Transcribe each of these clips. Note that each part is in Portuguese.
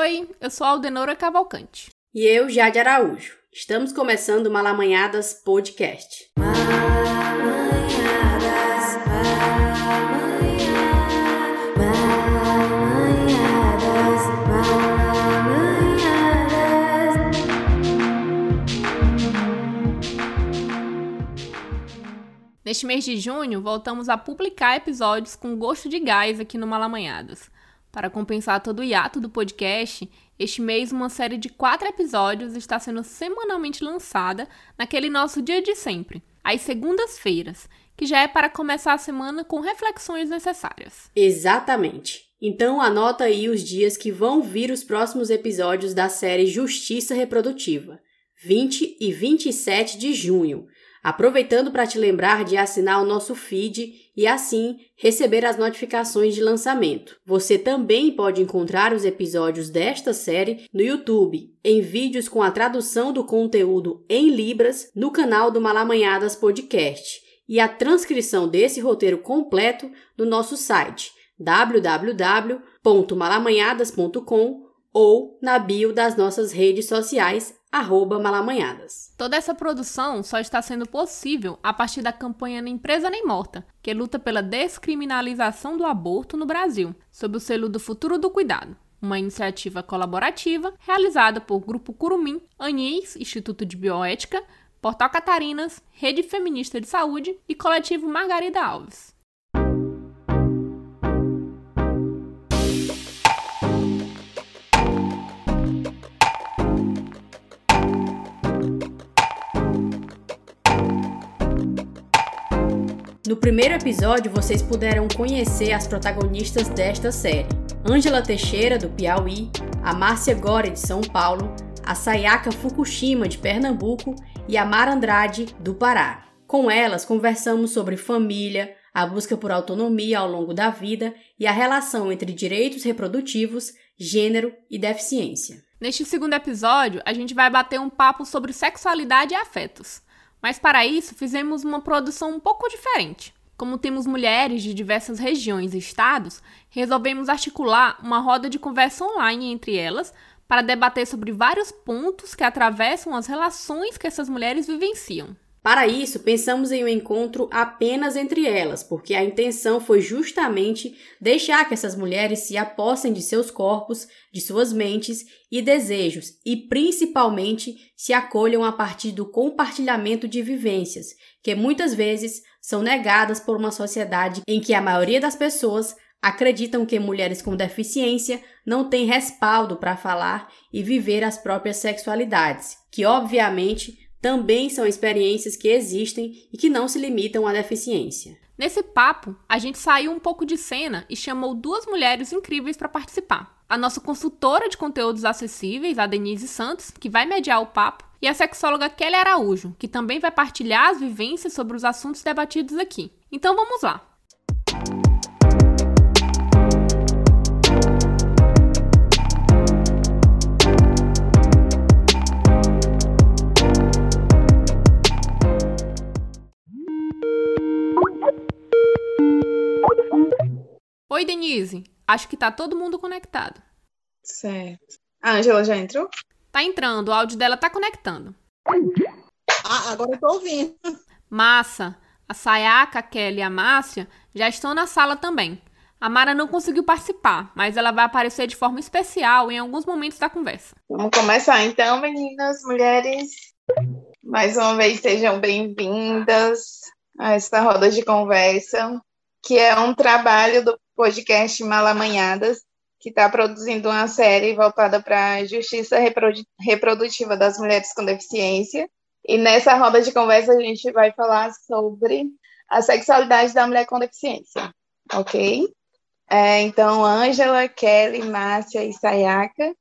Oi, eu sou Aldenora Cavalcante. E eu, Jade Araújo. Estamos começando o Malamanhadas Podcast. Neste mês de junho, voltamos a publicar episódios com gosto de gás aqui no Malamanhadas. Para compensar todo o hiato do podcast, este mês uma série de quatro episódios está sendo semanalmente lançada naquele nosso dia de sempre, às segundas-feiras, que já é para começar a semana com reflexões necessárias. Exatamente. Então anota aí os dias que vão vir os próximos episódios da série Justiça Reprodutiva, 20 e 27 de junho Aproveitando para te lembrar de assinar o nosso feed e assim receber as notificações de lançamento. Você também pode encontrar os episódios desta série no YouTube, em vídeos com a tradução do conteúdo em Libras no canal do Malamanhadas Podcast e a transcrição desse roteiro completo no nosso site www.malamanhadas.com ou na bio das nossas redes sociais arroba malamanhadas. Toda essa produção só está sendo possível a partir da campanha Nem Presa Nem Morta, que luta pela descriminalização do aborto no Brasil, sob o selo do Futuro do Cuidado. Uma iniciativa colaborativa realizada por Grupo Curumim, Anis, Instituto de Bioética, Portal Catarinas, Rede Feminista de Saúde e Coletivo Margarida Alves. No primeiro episódio, vocês puderam conhecer as protagonistas desta série: Ângela Teixeira, do Piauí, a Márcia Gore, de São Paulo, a Sayaka Fukushima, de Pernambuco e a Mara Andrade, do Pará. Com elas, conversamos sobre família, a busca por autonomia ao longo da vida e a relação entre direitos reprodutivos, gênero e deficiência. Neste segundo episódio, a gente vai bater um papo sobre sexualidade e afetos. Mas para isso, fizemos uma produção um pouco diferente. Como temos mulheres de diversas regiões e estados, resolvemos articular uma roda de conversa online entre elas para debater sobre vários pontos que atravessam as relações que essas mulheres vivenciam. Para isso, pensamos em um encontro apenas entre elas, porque a intenção foi justamente deixar que essas mulheres se apossem de seus corpos, de suas mentes e desejos, e principalmente se acolham a partir do compartilhamento de vivências, que muitas vezes são negadas por uma sociedade em que a maioria das pessoas acreditam que mulheres com deficiência não têm respaldo para falar e viver as próprias sexualidades, que obviamente também são experiências que existem e que não se limitam à deficiência. Nesse papo, a gente saiu um pouco de cena e chamou duas mulheres incríveis para participar. A nossa consultora de conteúdos acessíveis, a Denise Santos, que vai mediar o papo, e a sexóloga Kelly Araújo, que também vai partilhar as vivências sobre os assuntos debatidos aqui. Então vamos lá! Oi, Denise. Acho que tá todo mundo conectado. Certo. A Angela já entrou? Tá entrando, o áudio dela tá conectando. Ah, agora eu tô ouvindo. Massa. A Sayaka, a Kelly e a Márcia já estão na sala também. A Mara não conseguiu participar, mas ela vai aparecer de forma especial em alguns momentos da conversa. Vamos começar então, meninas, mulheres. Mais uma vez sejam bem-vindas a esta roda de conversa, que é um trabalho do podcast Malamanhadas, que está produzindo uma série voltada para a justiça reprodutiva das mulheres com deficiência. E nessa roda de conversa a gente vai falar sobre a sexualidade da mulher com deficiência, ok? É, então, Ângela, Kelly, Márcia e Sayaka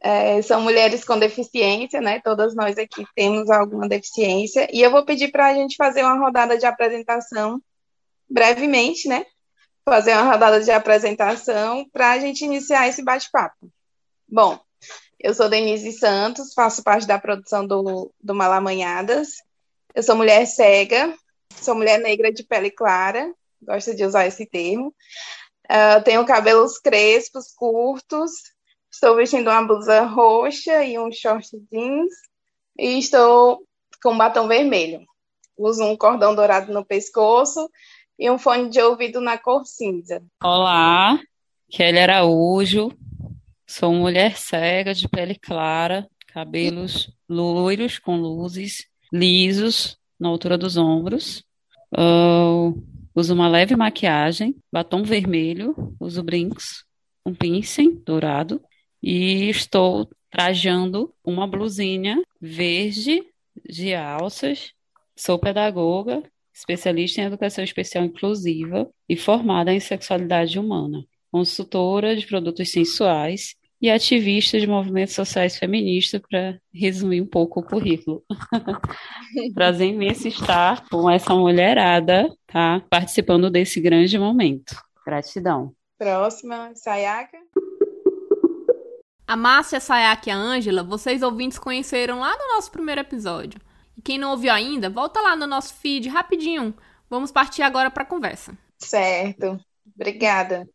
é, são mulheres com deficiência, né? Todas nós aqui temos alguma deficiência. E eu vou pedir para a gente fazer uma rodada de apresentação brevemente, né? Fazer uma rodada de apresentação para a gente iniciar esse bate-papo. Bom, eu sou Denise Santos, faço parte da produção do, do Malamanhadas. Eu sou mulher cega, sou mulher negra de pele clara, gosto de usar esse termo. Uh, tenho cabelos crespos, curtos, Estou vestindo uma blusa roxa e um short jeans. E estou com batom vermelho. Uso um cordão dourado no pescoço e um fone de ouvido na cor cinza. Olá, Kelly Araújo. Sou mulher cega, de pele clara, cabelos loiros com luzes, lisos na altura dos ombros. Uh, uso uma leve maquiagem, batom vermelho, uso brincos, um piercing dourado e estou trajando uma blusinha verde de alças. Sou pedagoga, especialista em educação especial inclusiva e formada em sexualidade humana, consultora de produtos sensuais e ativista de movimentos sociais feministas, para resumir um pouco o currículo. Prazer imenso estar com essa mulherada, tá? Participando desse grande momento. Gratidão. Próxima, Sayaka. A Márcia, a Sayaka e a Ângela, vocês ouvintes conheceram lá no nosso primeiro episódio. E quem não ouviu ainda, volta lá no nosso feed rapidinho. Vamos partir agora para a conversa. Certo. Obrigada.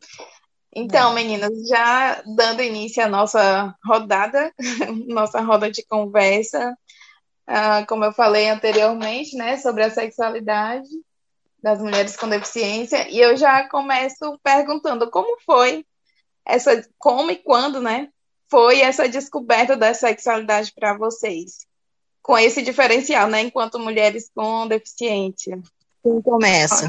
Então, meninas, já dando início à nossa rodada, nossa roda de conversa, uh, como eu falei anteriormente, né, sobre a sexualidade das mulheres com deficiência, e eu já começo perguntando como foi essa, como e quando, né, foi essa descoberta da sexualidade para vocês? Com esse diferencial, né, enquanto mulheres com deficiência. Quem começa?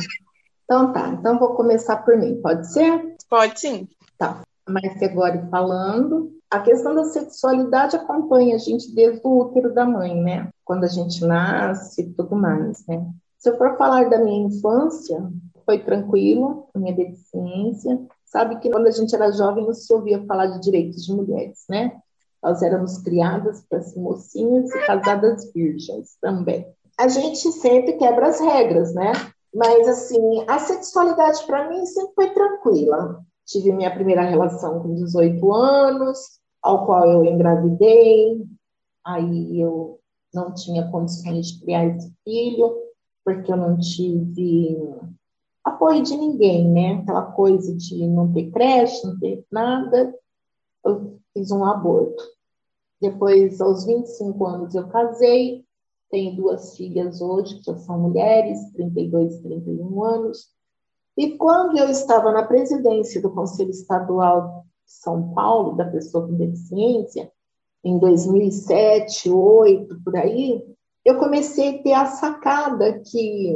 Então tá, então vou começar por mim, pode ser? Pode sim. Tá, mas agora falando, a questão da sexualidade acompanha a gente desde o útero da mãe, né? Quando a gente nasce e tudo mais, né? Se eu for falar da minha infância, foi tranquilo, a minha deficiência, Sabe que quando a gente era jovem não se ouvia falar de direitos de mulheres, né? Nós éramos criadas para ser mocinhas e casadas virgens também. A gente sempre quebra as regras, né? Mas assim, a sexualidade para mim sempre foi tranquila. Tive minha primeira relação com 18 anos, ao qual eu engravidei. Aí eu não tinha condições de criar esse filho, porque eu não tive apoio de ninguém, né? Aquela coisa de não ter creche, não ter nada. Eu fiz um aborto. Depois, aos 25 anos, eu casei. Tenho duas filhas hoje, que já são mulheres, 32 e 31 anos. E quando eu estava na presidência do Conselho Estadual de São Paulo, da pessoa com deficiência, em 2007, 2008, por aí, eu comecei a ter a sacada que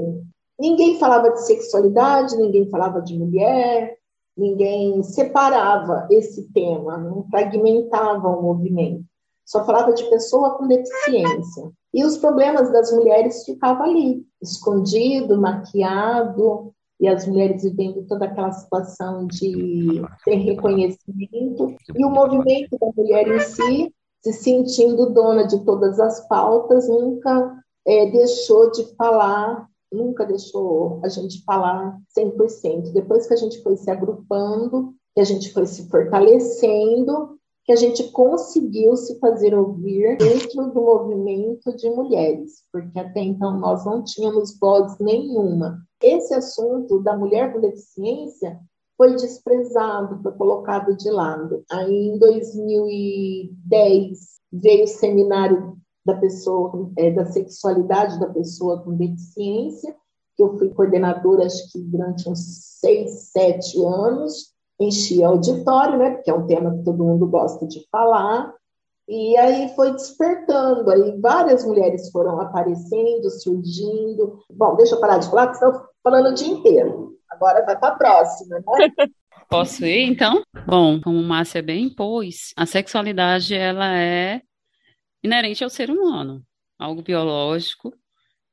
Ninguém falava de sexualidade, ninguém falava de mulher, ninguém separava esse tema, não fragmentava o movimento. Só falava de pessoa com deficiência. E os problemas das mulheres ficavam ali, escondido, maquiado, e as mulheres vivendo toda aquela situação de ter reconhecimento, e o movimento da mulher em si, se sentindo dona de todas as pautas, nunca é, deixou de falar nunca deixou a gente falar 100%. Depois que a gente foi se agrupando, que a gente foi se fortalecendo, que a gente conseguiu se fazer ouvir dentro do movimento de mulheres, porque até então nós não tínhamos voz nenhuma. Esse assunto da mulher com deficiência foi desprezado, foi colocado de lado. Aí em 2010 veio o seminário da pessoa, é, da sexualidade da pessoa com deficiência, que eu fui coordenadora, acho que durante uns seis, sete anos, enchi auditório, né, porque é um tema que todo mundo gosta de falar, e aí foi despertando, aí várias mulheres foram aparecendo, surgindo. Bom, deixa eu parar de falar, porque estou falando o dia inteiro. Agora vai para a próxima, né? Posso ir, então? Bom, como Márcia bem pôs, a sexualidade, ela é inerente ao ser humano, algo biológico,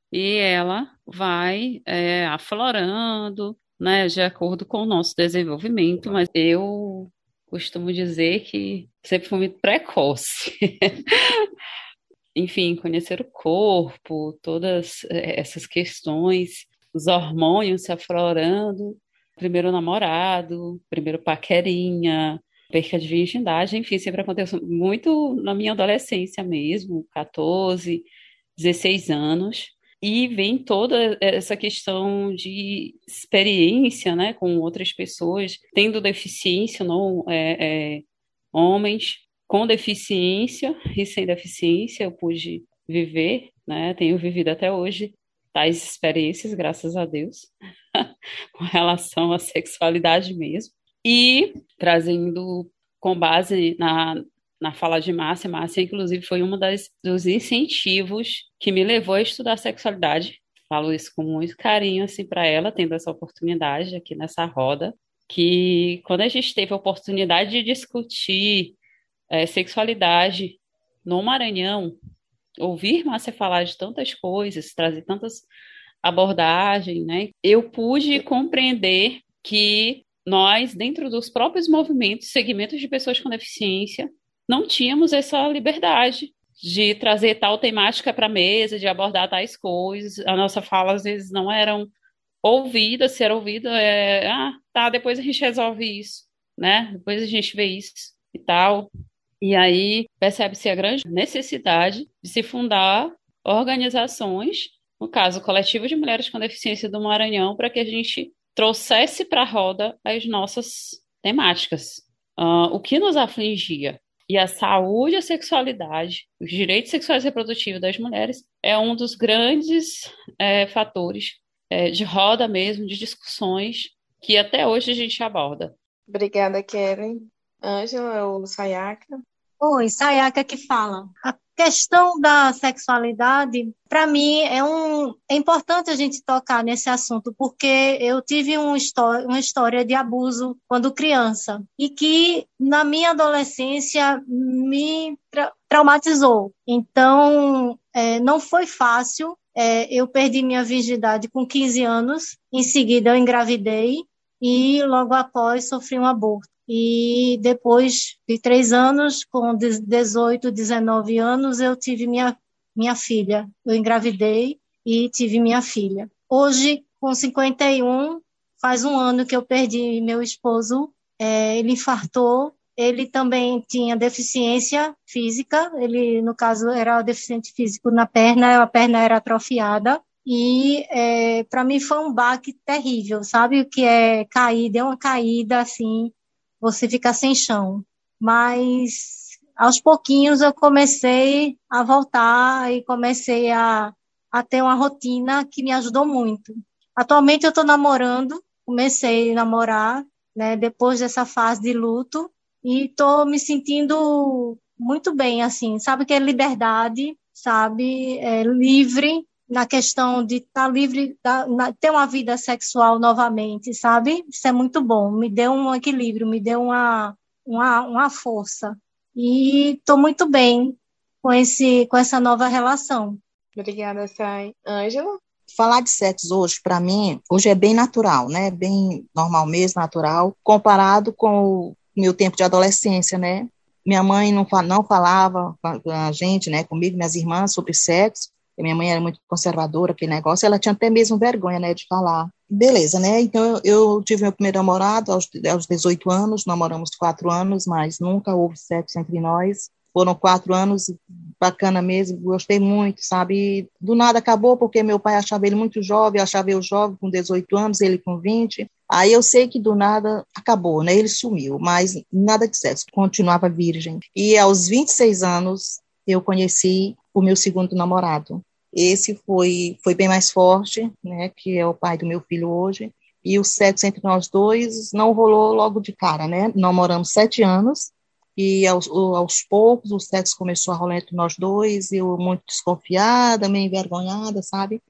e ela vai é, aflorando, né, de acordo com o nosso desenvolvimento, mas eu costumo dizer que sempre fui muito precoce. Enfim, conhecer o corpo, todas é, essas questões, os hormônios se aflorando, primeiro namorado, primeiro paquerinha, perca de virgindade, enfim, sempre aconteceu muito na minha adolescência mesmo, 14, 16 anos, e vem toda essa questão de experiência, né, com outras pessoas, tendo deficiência, não, é, é, homens com deficiência e sem deficiência, eu pude viver, né? Tenho vivido até hoje tais experiências, graças a Deus, com relação à sexualidade mesmo. E trazendo com base na, na fala de Márcia, Márcia, inclusive, foi um das, dos incentivos que me levou a estudar sexualidade. Falo isso com muito carinho assim para ela, tendo essa oportunidade aqui nessa roda, que quando a gente teve a oportunidade de discutir é, sexualidade no Maranhão, ouvir Márcia falar de tantas coisas, trazer tantas abordagens, né? Eu pude compreender que nós, dentro dos próprios movimentos, segmentos de pessoas com deficiência, não tínhamos essa liberdade de trazer tal temática para a mesa, de abordar tais coisas. A nossa fala, às vezes, não eram ouvidas, se era ouvida, é, ah, tá, depois a gente resolve isso, né? Depois a gente vê isso e tal. E aí percebe-se a grande necessidade de se fundar organizações, no caso, o Coletivo de Mulheres com Deficiência do Maranhão, para que a gente trouxesse para a roda as nossas temáticas. Uh, o que nos afligia? E a saúde, a sexualidade, os direitos sexuais e reprodutivos das mulheres é um dos grandes é, fatores é, de roda mesmo, de discussões que até hoje a gente aborda. Obrigada, Keren. Ângela ou Sayaka? Oi, Sayaka que fala. A questão da sexualidade, para mim, é, um, é importante a gente tocar nesse assunto, porque eu tive um uma história de abuso quando criança, e que na minha adolescência me tra traumatizou. Então, é, não foi fácil. É, eu perdi minha virgindade com 15 anos, em seguida eu engravidei, e logo após sofri um aborto. E depois de três anos, com 18, 19 anos, eu tive minha, minha filha. Eu engravidei e tive minha filha. Hoje, com 51, faz um ano que eu perdi meu esposo. É, ele infartou. Ele também tinha deficiência física. Ele, no caso, era deficiente físico na perna, a perna era atrofiada. E é, para mim foi um baque terrível, sabe? O que é cair, deu uma caída assim você fica sem chão. Mas aos pouquinhos eu comecei a voltar e comecei a, a ter uma rotina que me ajudou muito. Atualmente eu estou namorando, comecei a namorar, né, depois dessa fase de luto, e estou me sentindo muito bem, assim, sabe que é liberdade, sabe, é livre na questão de estar tá livre, da, na, ter uma vida sexual novamente, sabe? Isso é muito bom, me deu um equilíbrio, me deu uma, uma, uma força. E estou muito bem com, esse, com essa nova relação. Obrigada, Sai. Ângela? Falar de sexo hoje, para mim, hoje é bem natural, né? Bem normal mesmo, natural, comparado com o meu tempo de adolescência, né? Minha mãe não, não falava com a gente, né, comigo, minhas irmãs, sobre sexo minha mãe era muito conservadora, aquele negócio, ela tinha até mesmo vergonha, né, de falar. Beleza, né, então eu, eu tive meu primeiro namorado aos, aos 18 anos, namoramos quatro anos, mas nunca houve sexo entre nós, foram quatro anos, bacana mesmo, gostei muito, sabe, do nada acabou, porque meu pai achava ele muito jovem, achava eu jovem, com 18 anos, ele com 20, aí eu sei que do nada acabou, né, ele sumiu, mas nada de sexo, continuava virgem, e aos 26 anos, eu conheci o meu segundo namorado. Esse foi, foi bem mais forte, né, que é o pai do meu filho hoje, e o sexo entre nós dois não rolou logo de cara, né, namoramos sete anos, e aos, aos poucos o sexo começou a rolar entre nós dois, eu muito desconfiada, meio envergonhada, sabe,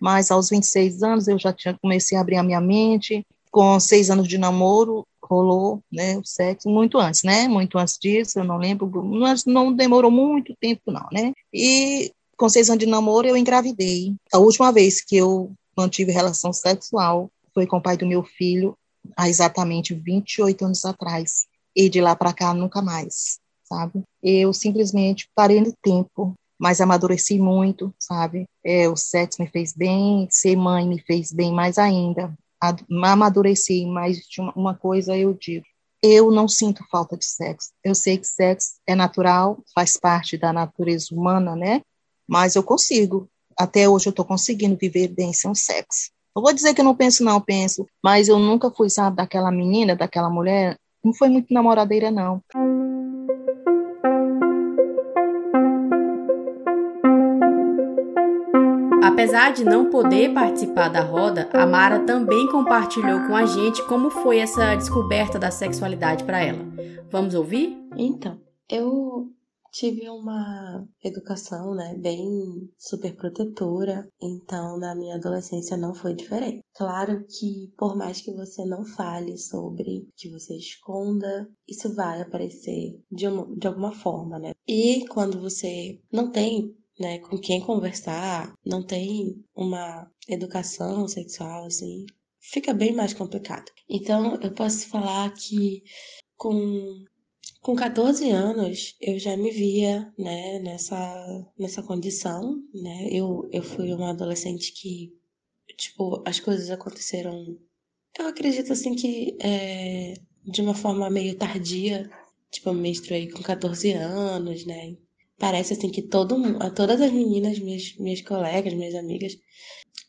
mas aos 26 anos eu já tinha, comecei a abrir a minha mente, com seis anos de namoro, rolou né, o sexo muito antes, né? Muito antes disso, eu não lembro, mas não demorou muito tempo, não, né? E com seis anos de namoro, eu engravidei. A última vez que eu mantive relação sexual foi com o pai do meu filho, há exatamente 28 anos atrás. E de lá para cá, nunca mais, sabe? Eu simplesmente parei no tempo, mas amadureci muito, sabe? É, o sexo me fez bem, ser mãe me fez bem mais ainda, amadureci, mas uma coisa eu digo, eu não sinto falta de sexo. Eu sei que sexo é natural, faz parte da natureza humana, né? Mas eu consigo. Até hoje eu estou conseguindo viver bem sem sexo. Eu vou dizer que eu não penso, não, penso. Mas eu nunca fui, sabe, daquela menina, daquela mulher. Não foi muito namoradeira, não. Apesar de não poder participar da roda, a Mara também compartilhou com a gente como foi essa descoberta da sexualidade para ela. Vamos ouvir? Então, eu tive uma educação, né, bem super protetora, então na minha adolescência não foi diferente. Claro que por mais que você não fale sobre, que você esconda, isso vai aparecer de, uma, de alguma forma, né? E quando você não tem né, com quem conversar, não tem uma educação sexual assim, fica bem mais complicado. Então, eu posso falar que com com 14 anos, eu já me via, né, nessa, nessa condição, né? Eu, eu fui uma adolescente que, tipo, as coisas aconteceram, eu acredito, assim, que é, de uma forma meio tardia. Tipo, eu menstruei com 14 anos, né? Parece, assim, que todo, todas as meninas, minhas, minhas colegas, minhas amigas,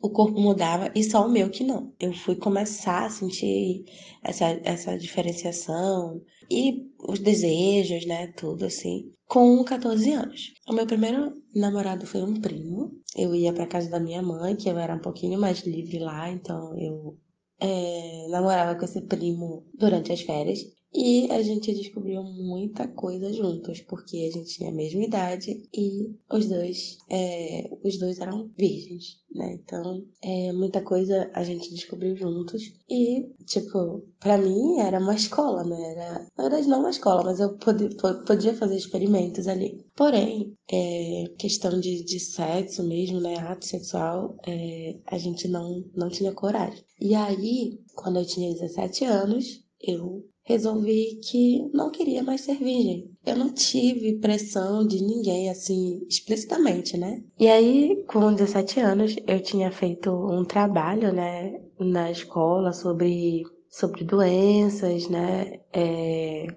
o corpo mudava e só o meu que não. Eu fui começar a sentir essa, essa diferenciação e os desejos, né, tudo assim, com 14 anos. O meu primeiro namorado foi um primo. Eu ia para casa da minha mãe, que eu era um pouquinho mais livre lá, então eu é, namorava com esse primo durante as férias. E a gente descobriu muita coisa juntos, porque a gente tinha a mesma idade e os dois, é, os dois eram virgens, né? Então, é, muita coisa a gente descobriu juntos. E, tipo, para mim era uma escola, né? Era, na verdade, não uma escola, mas eu podia, podia fazer experimentos ali. Porém, é, questão de, de sexo mesmo, né? Ato sexual, é, a gente não, não tinha coragem. E aí, quando eu tinha 17 anos, eu resolvi que não queria mais ser virgem. Eu não tive pressão de ninguém, assim, explicitamente, né? E aí, com 17 anos, eu tinha feito um trabalho, né, na escola sobre, sobre doenças, né, é,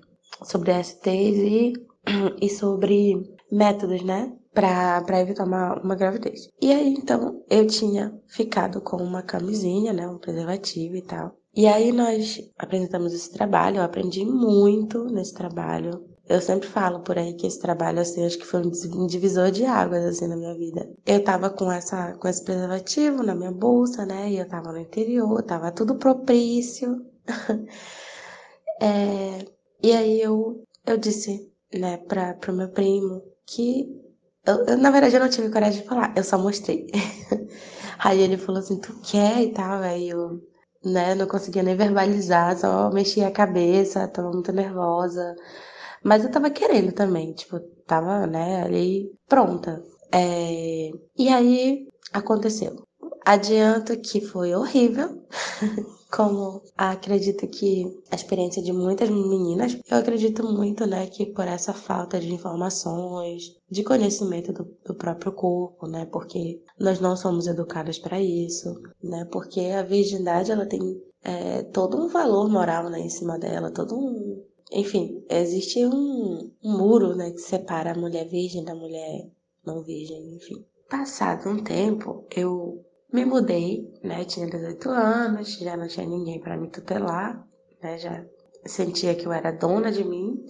sobre STs e, e sobre métodos, né, para evitar uma, uma gravidez. E aí, então, eu tinha ficado com uma camisinha, né, um preservativo e tal. E aí nós apresentamos esse trabalho, eu aprendi muito nesse trabalho. Eu sempre falo por aí que esse trabalho, assim, acho que foi um divisor de águas, assim, na minha vida. Eu tava com essa, com esse preservativo na minha bolsa, né, e eu tava no interior, tava tudo propício. é, e aí eu, eu disse, né, pra, pro meu primo que, eu, eu, na verdade eu não tive coragem de falar, eu só mostrei. aí ele falou assim, tu quer e tal, aí eu né? Não conseguia nem verbalizar, só mexia a cabeça, tava muito nervosa. Mas eu tava querendo também, tipo, tava, né, ali pronta. É... E aí aconteceu. Adianto que foi horrível. como acredito que a experiência de muitas meninas, eu acredito muito, né, que por essa falta de informações, de conhecimento do, do próprio corpo, né, porque nós não somos educadas para isso, né, porque a virgindade ela tem é, todo um valor moral, né, em cima dela, todo um, enfim, existe um, um muro, né, que separa a mulher virgem da mulher não virgem, enfim. Passado um tempo, eu me mudei, né? Tinha 18 anos, já não tinha ninguém para me tutelar, né? Já sentia que eu era dona de mim,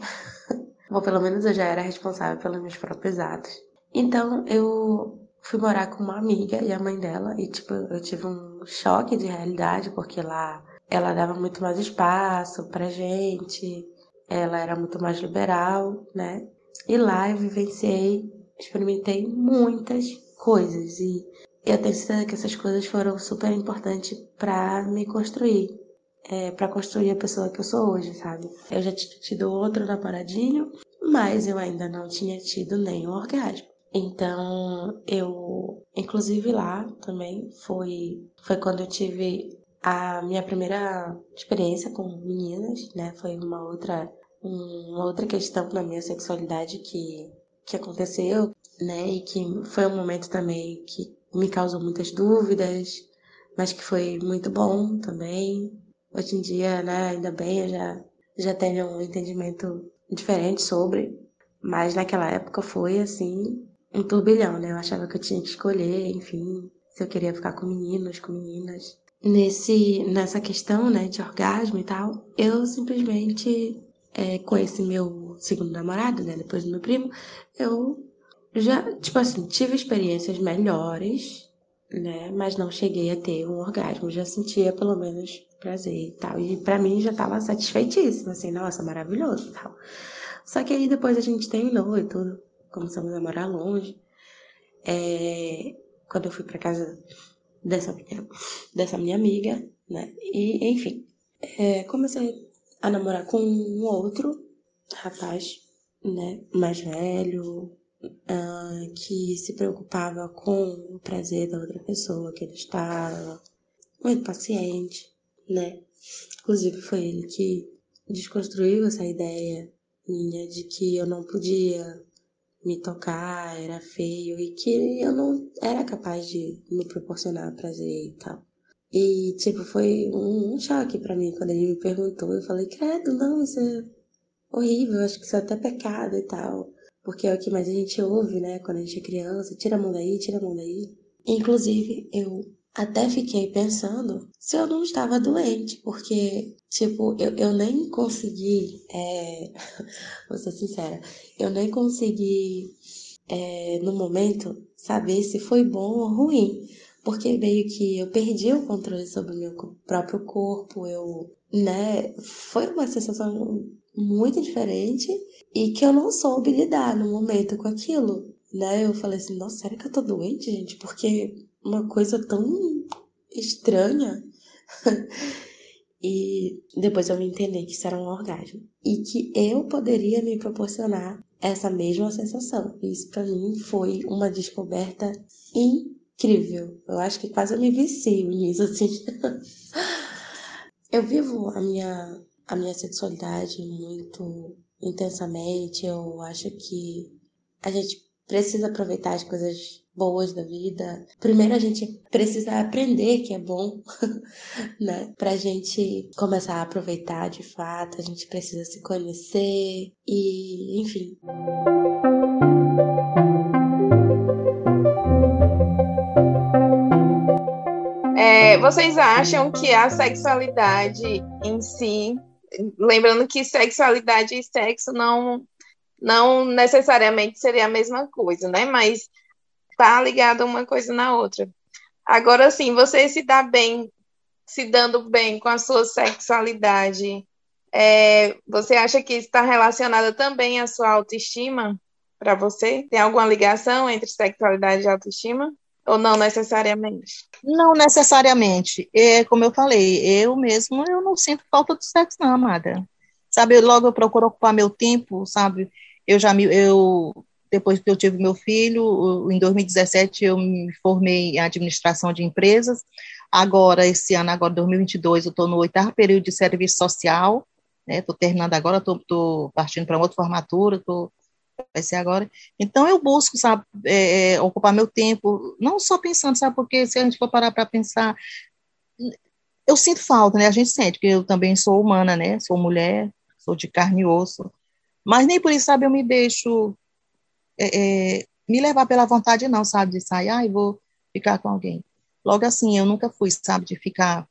ou pelo menos eu já era responsável pelos meus próprios atos. Então eu fui morar com uma amiga e a mãe dela, e tipo, eu tive um choque de realidade, porque lá ela dava muito mais espaço pra gente, ela era muito mais liberal, né? E lá eu vivenciei, experimentei muitas coisas e eu tenho certeza que essas coisas foram super importantes para me construir. É, para construir a pessoa que eu sou hoje, sabe? Eu já tinha tido outro namoradinho, mas eu ainda não tinha tido nenhum orgasmo. Então, eu, inclusive lá também, foi, foi quando eu tive a minha primeira experiência com meninas, né? Foi uma outra, uma outra questão na minha sexualidade que, que aconteceu, né? E que foi um momento também que me causou muitas dúvidas, mas que foi muito bom também. Hoje em dia, né, ainda bem, eu já, já tenho um entendimento diferente sobre, mas naquela época foi assim, um turbilhão, né? Eu achava que eu tinha que escolher, enfim, se eu queria ficar com meninos, com meninas. Nesse, nessa questão, né, de orgasmo e tal, eu simplesmente, é, com esse meu segundo namorado, né, depois do meu primo, eu já, tipo assim, tive experiências melhores, né? Mas não cheguei a ter um orgasmo, já sentia pelo menos prazer e tal. E para mim já tava satisfeitíssima, assim, nossa, maravilhoso e tal. Só que aí depois a gente terminou e tudo, começamos a morar longe. É, quando eu fui para casa dessa minha, dessa minha amiga, né? E, enfim, é, comecei a namorar com um outro rapaz, né? Mais velho, uh, que se preocupava com o prazer da outra pessoa que ele estava, muito paciente, né? Inclusive foi ele que desconstruiu essa ideia minha de que eu não podia me tocar, era feio e que eu não era capaz de me proporcionar prazer e tal. E, tipo, foi um, choque para mim quando ele me perguntou. Eu falei, credo, não, isso é horrível, acho que isso é até pecado e tal. Porque é o que mais a gente ouve, né, quando a gente é criança: tira a mão daí, tira a mão daí. Inclusive, eu até fiquei pensando se eu não estava doente, porque, tipo, eu, eu nem consegui, é, vou ser sincera, eu nem consegui, é, no momento, saber se foi bom ou ruim, porque meio que eu perdi o controle sobre o meu próprio corpo, eu, né, foi uma sensação muito diferente e que eu não soube lidar no momento com aquilo, né? Eu falei assim, nossa, será que eu tô doente, gente? Porque uma coisa tão estranha. e depois eu me entendi que isso era um orgasmo. E que eu poderia me proporcionar essa mesma sensação. Isso para mim foi uma descoberta incrível. Eu acho que quase eu me vicio nisso, assim. eu vivo a minha, a minha sexualidade muito intensamente. Eu acho que a gente precisa aproveitar as coisas boas da vida. Primeiro a gente precisa aprender que é bom, né? Pra gente começar a aproveitar de fato, a gente precisa se conhecer e, enfim. É, vocês acham que a sexualidade em si, lembrando que sexualidade e sexo não não necessariamente seria a mesma coisa, né? Mas tá ligado uma coisa na outra. Agora sim, você se dá bem, se dando bem com a sua sexualidade, é, você acha que está relacionada também à sua autoestima para você? Tem alguma ligação entre sexualidade e autoestima? Ou não necessariamente? Não necessariamente. É, como eu falei, eu mesmo eu não sinto falta do sexo, não, amada. Sabe, logo eu procuro ocupar meu tempo, sabe? Eu já me, eu depois que eu tive meu filho, em 2017 eu me formei em administração de empresas. Agora, esse ano, agora 2022, eu estou no oitavo período de serviço social, estou né, terminando agora, estou partindo para outra formatura, tô, vai ser agora. Então, eu busco, sabe, é, é, ocupar meu tempo, não só pensando, sabe, porque se a gente for parar para pensar, eu sinto falta, né, a gente sente, porque eu também sou humana, né, sou mulher, sou de carne e osso, mas nem por isso, sabe, eu me deixo é, é, me levar pela vontade, não, sabe, de sair, ah, vou ficar com alguém. Logo assim, eu nunca fui, sabe, de ficar.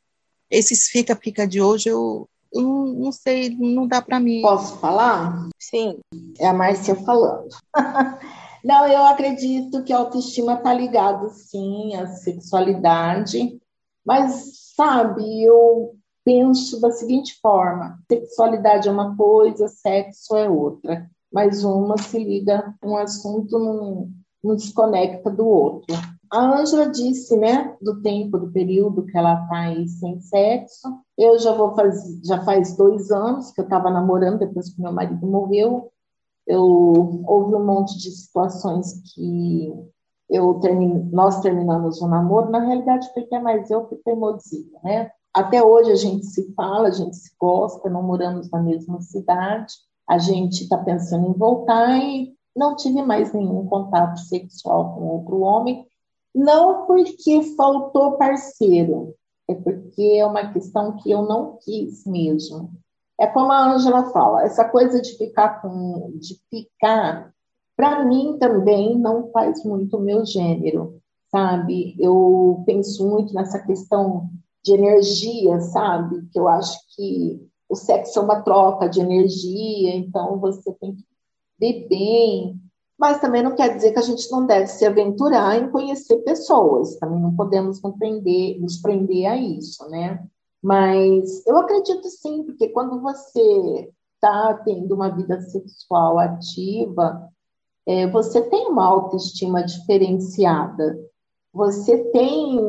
Esses fica-fica de hoje, eu não, não sei, não dá para mim. Posso falar? Sim. É a Márcia falando. não, eu acredito que a autoestima está ligada, sim, à sexualidade, mas, sabe, eu penso da seguinte forma: sexualidade é uma coisa, sexo é outra mas uma se liga, um assunto não, não desconecta do outro. A Ângela disse, né, do tempo, do período que ela está aí sem sexo. Eu já vou fazer, já faz dois anos que eu estava namorando depois que meu marido morreu. Eu houve um monte de situações que eu nós terminamos o namoro. Na realidade, foi até mais eu que teimosia, né? Até hoje a gente se fala, a gente se gosta, não moramos na mesma cidade a gente está pensando em voltar e não tive mais nenhum contato sexual com outro homem, não porque faltou parceiro, é porque é uma questão que eu não quis mesmo. É como a Ângela fala, essa coisa de ficar com, de ficar, para mim também não faz muito o meu gênero, sabe? Eu penso muito nessa questão de energia, sabe? Que eu acho que o sexo é uma troca de energia, então você tem que ver bem. Mas também não quer dizer que a gente não deve se aventurar em conhecer pessoas. Também não podemos nos prender, nos prender a isso, né? Mas eu acredito sim, porque quando você está tendo uma vida sexual ativa, é, você tem uma autoestima diferenciada, você tem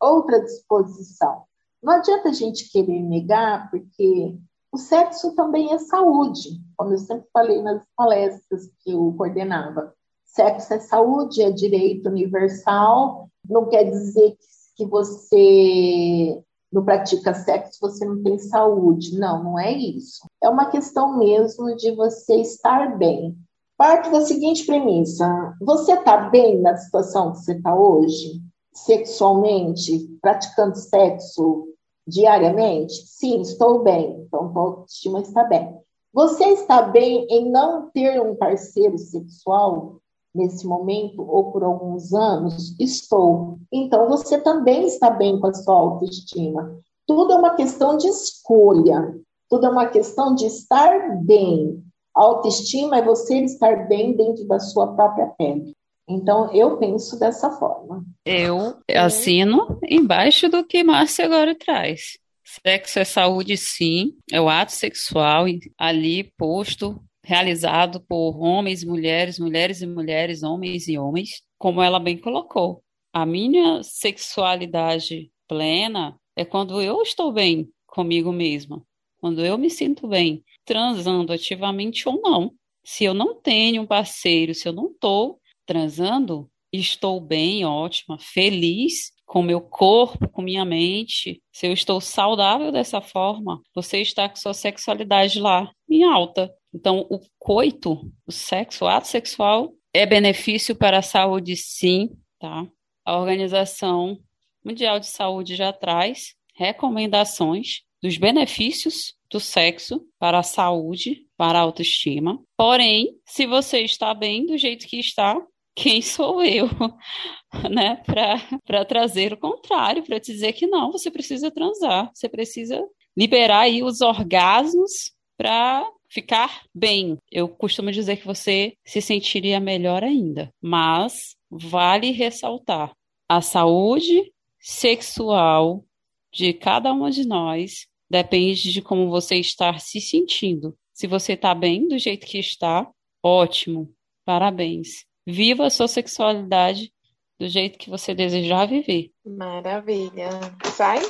outra disposição. Não adianta a gente querer negar, porque o sexo também é saúde, como eu sempre falei nas palestras que eu coordenava. Sexo é saúde, é direito universal, não quer dizer que você não pratica sexo, você não tem saúde. Não, não é isso. É uma questão mesmo de você estar bem. Parte da seguinte premissa: você está bem na situação que você está hoje, sexualmente, praticando sexo diariamente? Sim, estou bem. Então, a autoestima está bem. Você está bem em não ter um parceiro sexual nesse momento ou por alguns anos? Estou. Então, você também está bem com a sua autoestima. Tudo é uma questão de escolha, tudo é uma questão de estar bem. A autoestima é você estar bem dentro da sua própria pele. Então, eu penso dessa forma. Eu assino embaixo do que Márcia agora traz. Sexo é saúde, sim. É o ato sexual ali posto realizado por homens e mulheres, mulheres e mulheres, homens e homens, como ela bem colocou. A minha sexualidade plena é quando eu estou bem comigo mesma, quando eu me sinto bem, transando ativamente ou não. Se eu não tenho um parceiro, se eu não estou transando, estou bem, ótima, feliz com meu corpo, com minha mente, se eu estou saudável dessa forma, você está com sua sexualidade lá em alta. Então, o coito, o sexo, o ato sexual é benefício para a saúde, sim, tá? A Organização Mundial de Saúde já traz recomendações dos benefícios do sexo para a saúde, para a autoestima. Porém, se você está bem do jeito que está, quem sou eu, né, para trazer o contrário, para dizer que não, você precisa transar, você precisa liberar aí os orgasmos para ficar bem. Eu costumo dizer que você se sentiria melhor ainda, mas vale ressaltar a saúde sexual de cada uma de nós depende de como você está se sentindo. Se você está bem do jeito que está, ótimo, parabéns. Viva a sua sexualidade do jeito que você desejar viver. Maravilha. Sai?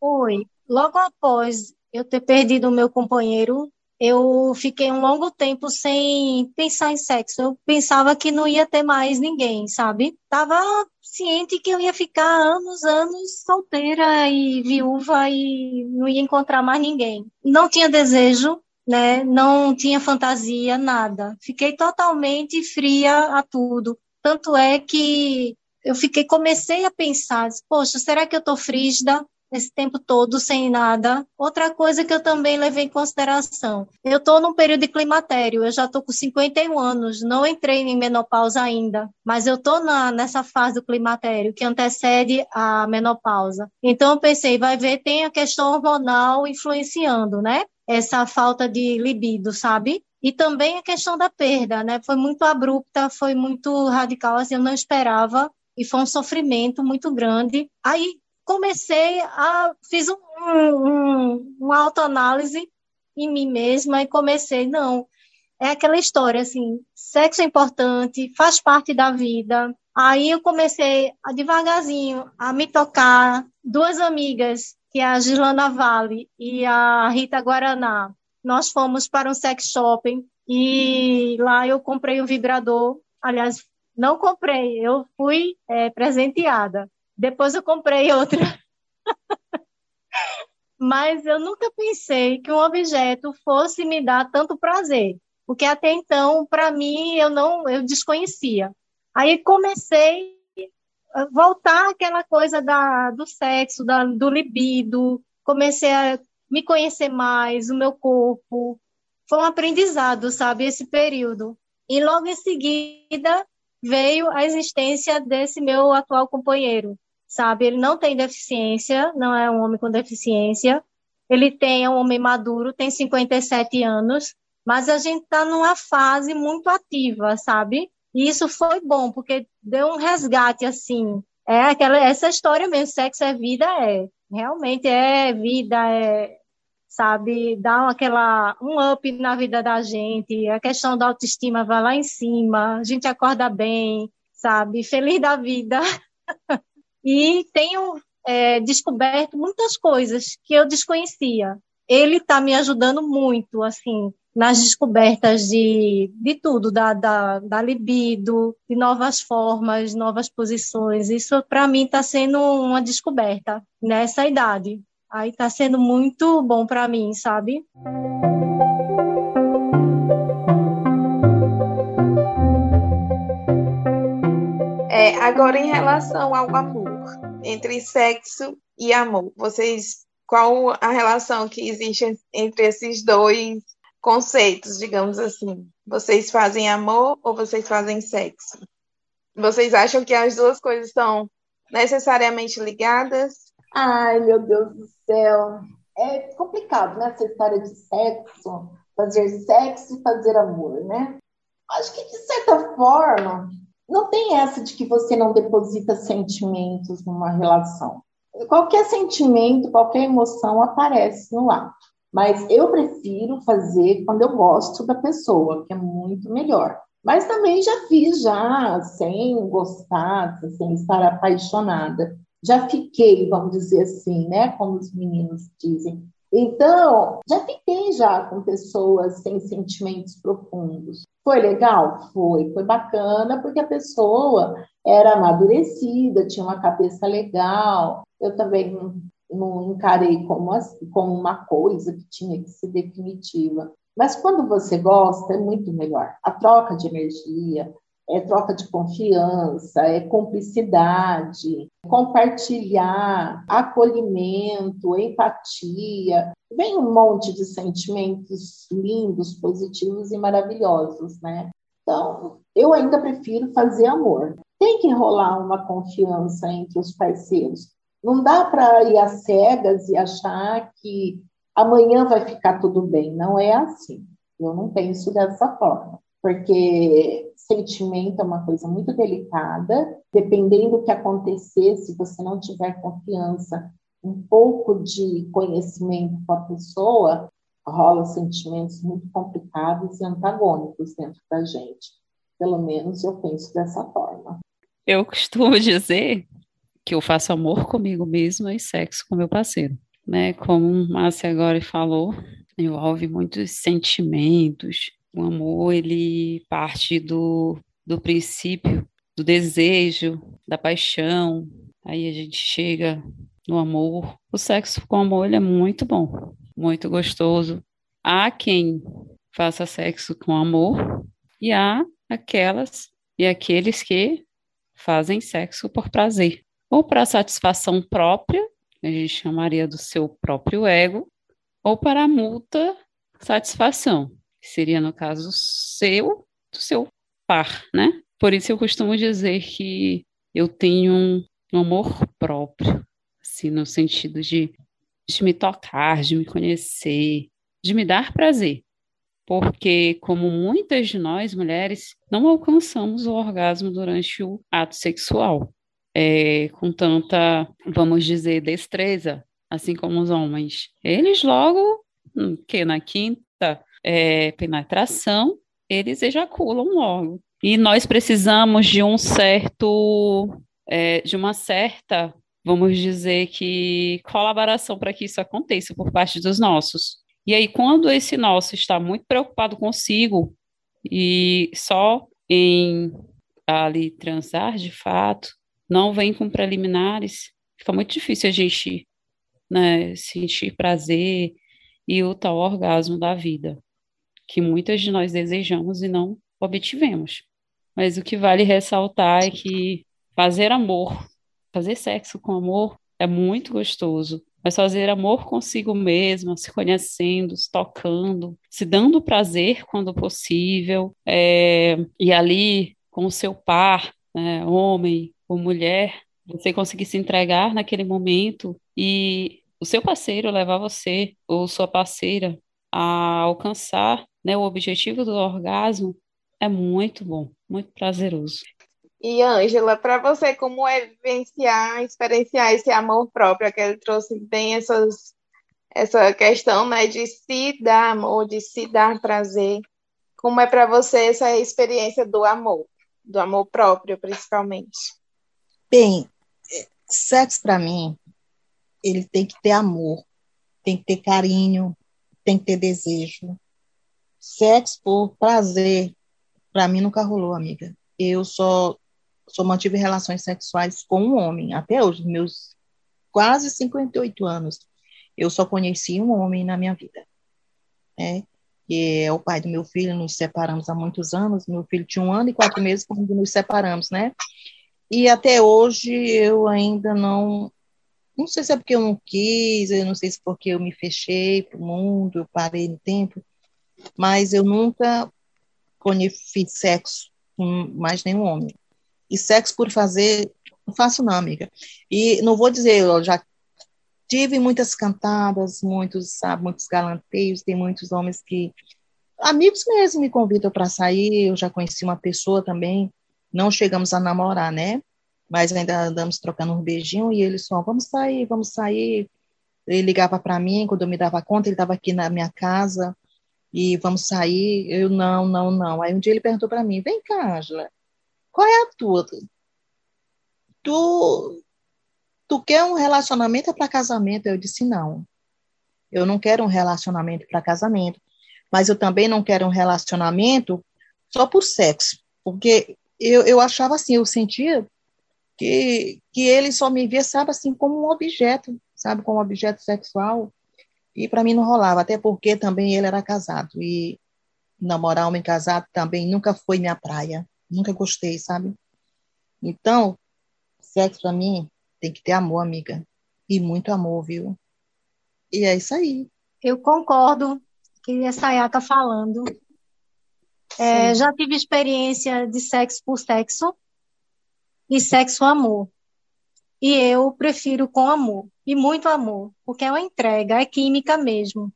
Oi. Logo após eu ter perdido o meu companheiro, eu fiquei um longo tempo sem pensar em sexo. Eu pensava que não ia ter mais ninguém, sabe? Tava ciente que eu ia ficar anos, anos solteira e viúva e não ia encontrar mais ninguém. Não tinha desejo, né? Não tinha fantasia, nada. Fiquei totalmente fria a tudo. Tanto é que eu fiquei, comecei a pensar, poxa, será que eu tô frígida? esse tempo todo sem nada. Outra coisa que eu também levei em consideração, eu estou num período de climatério, eu já estou com 51 anos, não entrei em menopausa ainda, mas eu estou nessa fase do climatério que antecede a menopausa. Então eu pensei, vai ver, tem a questão hormonal influenciando, né? Essa falta de libido, sabe? E também a questão da perda, né? Foi muito abrupta, foi muito radical, assim, eu não esperava e foi um sofrimento muito grande. Aí comecei a fiz um, um, uma autoanálise em mim mesma e comecei não é aquela história assim sexo é importante faz parte da vida aí eu comecei a devagarzinho a me tocar duas amigas que é a Gilana Vale e a Rita Guaraná nós fomos para um sex shopping e lá eu comprei um vibrador aliás não comprei eu fui é, presenteada depois eu comprei outra. Mas eu nunca pensei que um objeto fosse me dar tanto prazer, porque até então, para mim, eu não, eu desconhecia. Aí comecei voltar aquela coisa da, do sexo, da, do libido, comecei a me conhecer mais, o meu corpo. Foi um aprendizado, sabe, esse período. E logo em seguida veio a existência desse meu atual companheiro, sabe? Ele não tem deficiência, não é um homem com deficiência. Ele tem, é um homem maduro, tem 57 anos, mas a gente está numa fase muito ativa, sabe? E isso foi bom, porque deu um resgate, assim. É aquela, essa história mesmo, sexo é vida, é. Realmente é vida, é, sabe, dá aquela, um up na vida da gente, a questão da autoestima vai lá em cima, a gente acorda bem, sabe, feliz da vida. e tenho é, descoberto muitas coisas que eu desconhecia. Ele está me ajudando muito, assim, nas descobertas de, de tudo, da, da, da libido, de novas formas, novas posições. Isso, para mim, está sendo uma descoberta nessa idade. Aí está sendo muito bom para mim, sabe? É, agora, em relação ao amor, entre sexo e amor, vocês, qual a relação que existe entre esses dois conceitos, digamos assim. Vocês fazem amor ou vocês fazem sexo? Vocês acham que as duas coisas estão necessariamente ligadas? Ai, meu Deus do céu. É complicado, né? Essa história de sexo, fazer sexo e fazer amor, né? Acho que, de certa forma, não tem essa de que você não deposita sentimentos numa relação. Qualquer sentimento, qualquer emoção aparece no ato. Mas eu prefiro fazer quando eu gosto da pessoa, que é muito melhor. Mas também já fiz já sem gostar, sem estar apaixonada. Já fiquei, vamos dizer assim, né, como os meninos dizem. Então, já fiquei já com pessoas sem sentimentos profundos. Foi legal? Foi, foi bacana, porque a pessoa era amadurecida, tinha uma cabeça legal. Eu também não encarei como, como uma coisa que tinha que ser definitiva. Mas quando você gosta, é muito melhor. A troca de energia, é troca de confiança, é cumplicidade, compartilhar, acolhimento, empatia. Vem um monte de sentimentos lindos, positivos e maravilhosos, né? Então, eu ainda prefiro fazer amor. Tem que rolar uma confiança entre os parceiros. Não dá para ir às cegas e achar que amanhã vai ficar tudo bem. Não é assim. Eu não penso dessa forma. Porque sentimento é uma coisa muito delicada. Dependendo do que acontecer, se você não tiver confiança, um pouco de conhecimento com a pessoa, rola sentimentos muito complicados e antagônicos dentro da gente. Pelo menos eu penso dessa forma. Eu costumo dizer que eu faço amor comigo mesma e sexo com meu parceiro, né? Como Márcia agora falou, envolve muitos sentimentos. O amor, ele parte do, do princípio do desejo, da paixão. Aí a gente chega no amor. O sexo com amor, ele é muito bom, muito gostoso. Há quem faça sexo com amor e há aquelas e aqueles que fazem sexo por prazer ou para satisfação própria, a gente chamaria do seu próprio ego, ou para a multa satisfação, que seria, no caso, seu, do seu par, né? Por isso eu costumo dizer que eu tenho um, um amor próprio, assim, no sentido de, de me tocar, de me conhecer, de me dar prazer. Porque, como muitas de nós, mulheres, não alcançamos o orgasmo durante o ato sexual é, com tanta, vamos dizer, destreza, assim como os homens. Eles logo, hum, que na quinta é, penetração, eles ejaculam logo. E nós precisamos de um certo, é, de uma certa, vamos dizer que colaboração para que isso aconteça por parte dos nossos. E aí, quando esse nosso está muito preocupado consigo e só em ali transar de fato, não vem com preliminares, fica muito difícil a gente né, sentir prazer e o tal orgasmo da vida, que muitas de nós desejamos e não obtivemos. Mas o que vale ressaltar é que fazer amor, fazer sexo com amor é muito gostoso. Mas fazer amor consigo mesma, se conhecendo, se tocando, se dando prazer quando possível, é, e ali com o seu par, né, homem, ou mulher, você conseguir se entregar naquele momento e o seu parceiro levar você ou sua parceira a alcançar né, o objetivo do orgasmo, é muito bom, muito prazeroso. E, Ângela, para você, como é vivenciar, experienciar esse amor próprio, que ele trouxe bem essas, essa questão né, de se dar amor, de se dar prazer. Como é para você essa experiência do amor, do amor próprio, principalmente? Bem, sexo para mim, ele tem que ter amor, tem que ter carinho, tem que ter desejo. Sexo por prazer, para mim nunca rolou, amiga. Eu só só mantive relações sexuais com um homem até hoje, meus quase 58 anos. Eu só conheci um homem na minha vida, né? Que é o pai do meu filho. Nos separamos há muitos anos. Meu filho tinha um ano e quatro meses quando nos separamos, né? E até hoje eu ainda não não sei se é porque eu não quis, eu não sei se é porque eu me fechei para o mundo, eu parei no tempo, mas eu nunca fiz sexo com mais nenhum homem. E sexo por fazer, não faço não, amiga. E não vou dizer, eu já tive muitas cantadas, muitos, sabe, muitos galanteios, tem muitos homens que amigos mesmo me convidam para sair, eu já conheci uma pessoa também, não chegamos a namorar, né? Mas ainda andamos trocando um beijinho e ele só, vamos sair, vamos sair. Ele ligava para mim quando eu me dava conta, ele estava aqui na minha casa e vamos sair. Eu não, não, não. Aí um dia ele perguntou para mim: "Vem cá, Angela, qual é a tua? Tu, tu quer um relacionamento para casamento? Eu disse, não. Eu não quero um relacionamento para casamento. Mas eu também não quero um relacionamento só por sexo. Porque eu, eu achava assim, eu sentia que, que ele só me via, sabe, assim, como um objeto, sabe, como um objeto sexual. E para mim não rolava, até porque também ele era casado. E namorar homem casado também nunca foi minha praia. Nunca gostei, sabe? Então, sexo para mim tem que ter amor, amiga. E muito amor, viu? E é isso aí. Eu concordo que a Sayaka falando. É, já tive experiência de sexo por sexo e sexo amor. E eu prefiro com amor e muito amor, porque é uma entrega, é química mesmo.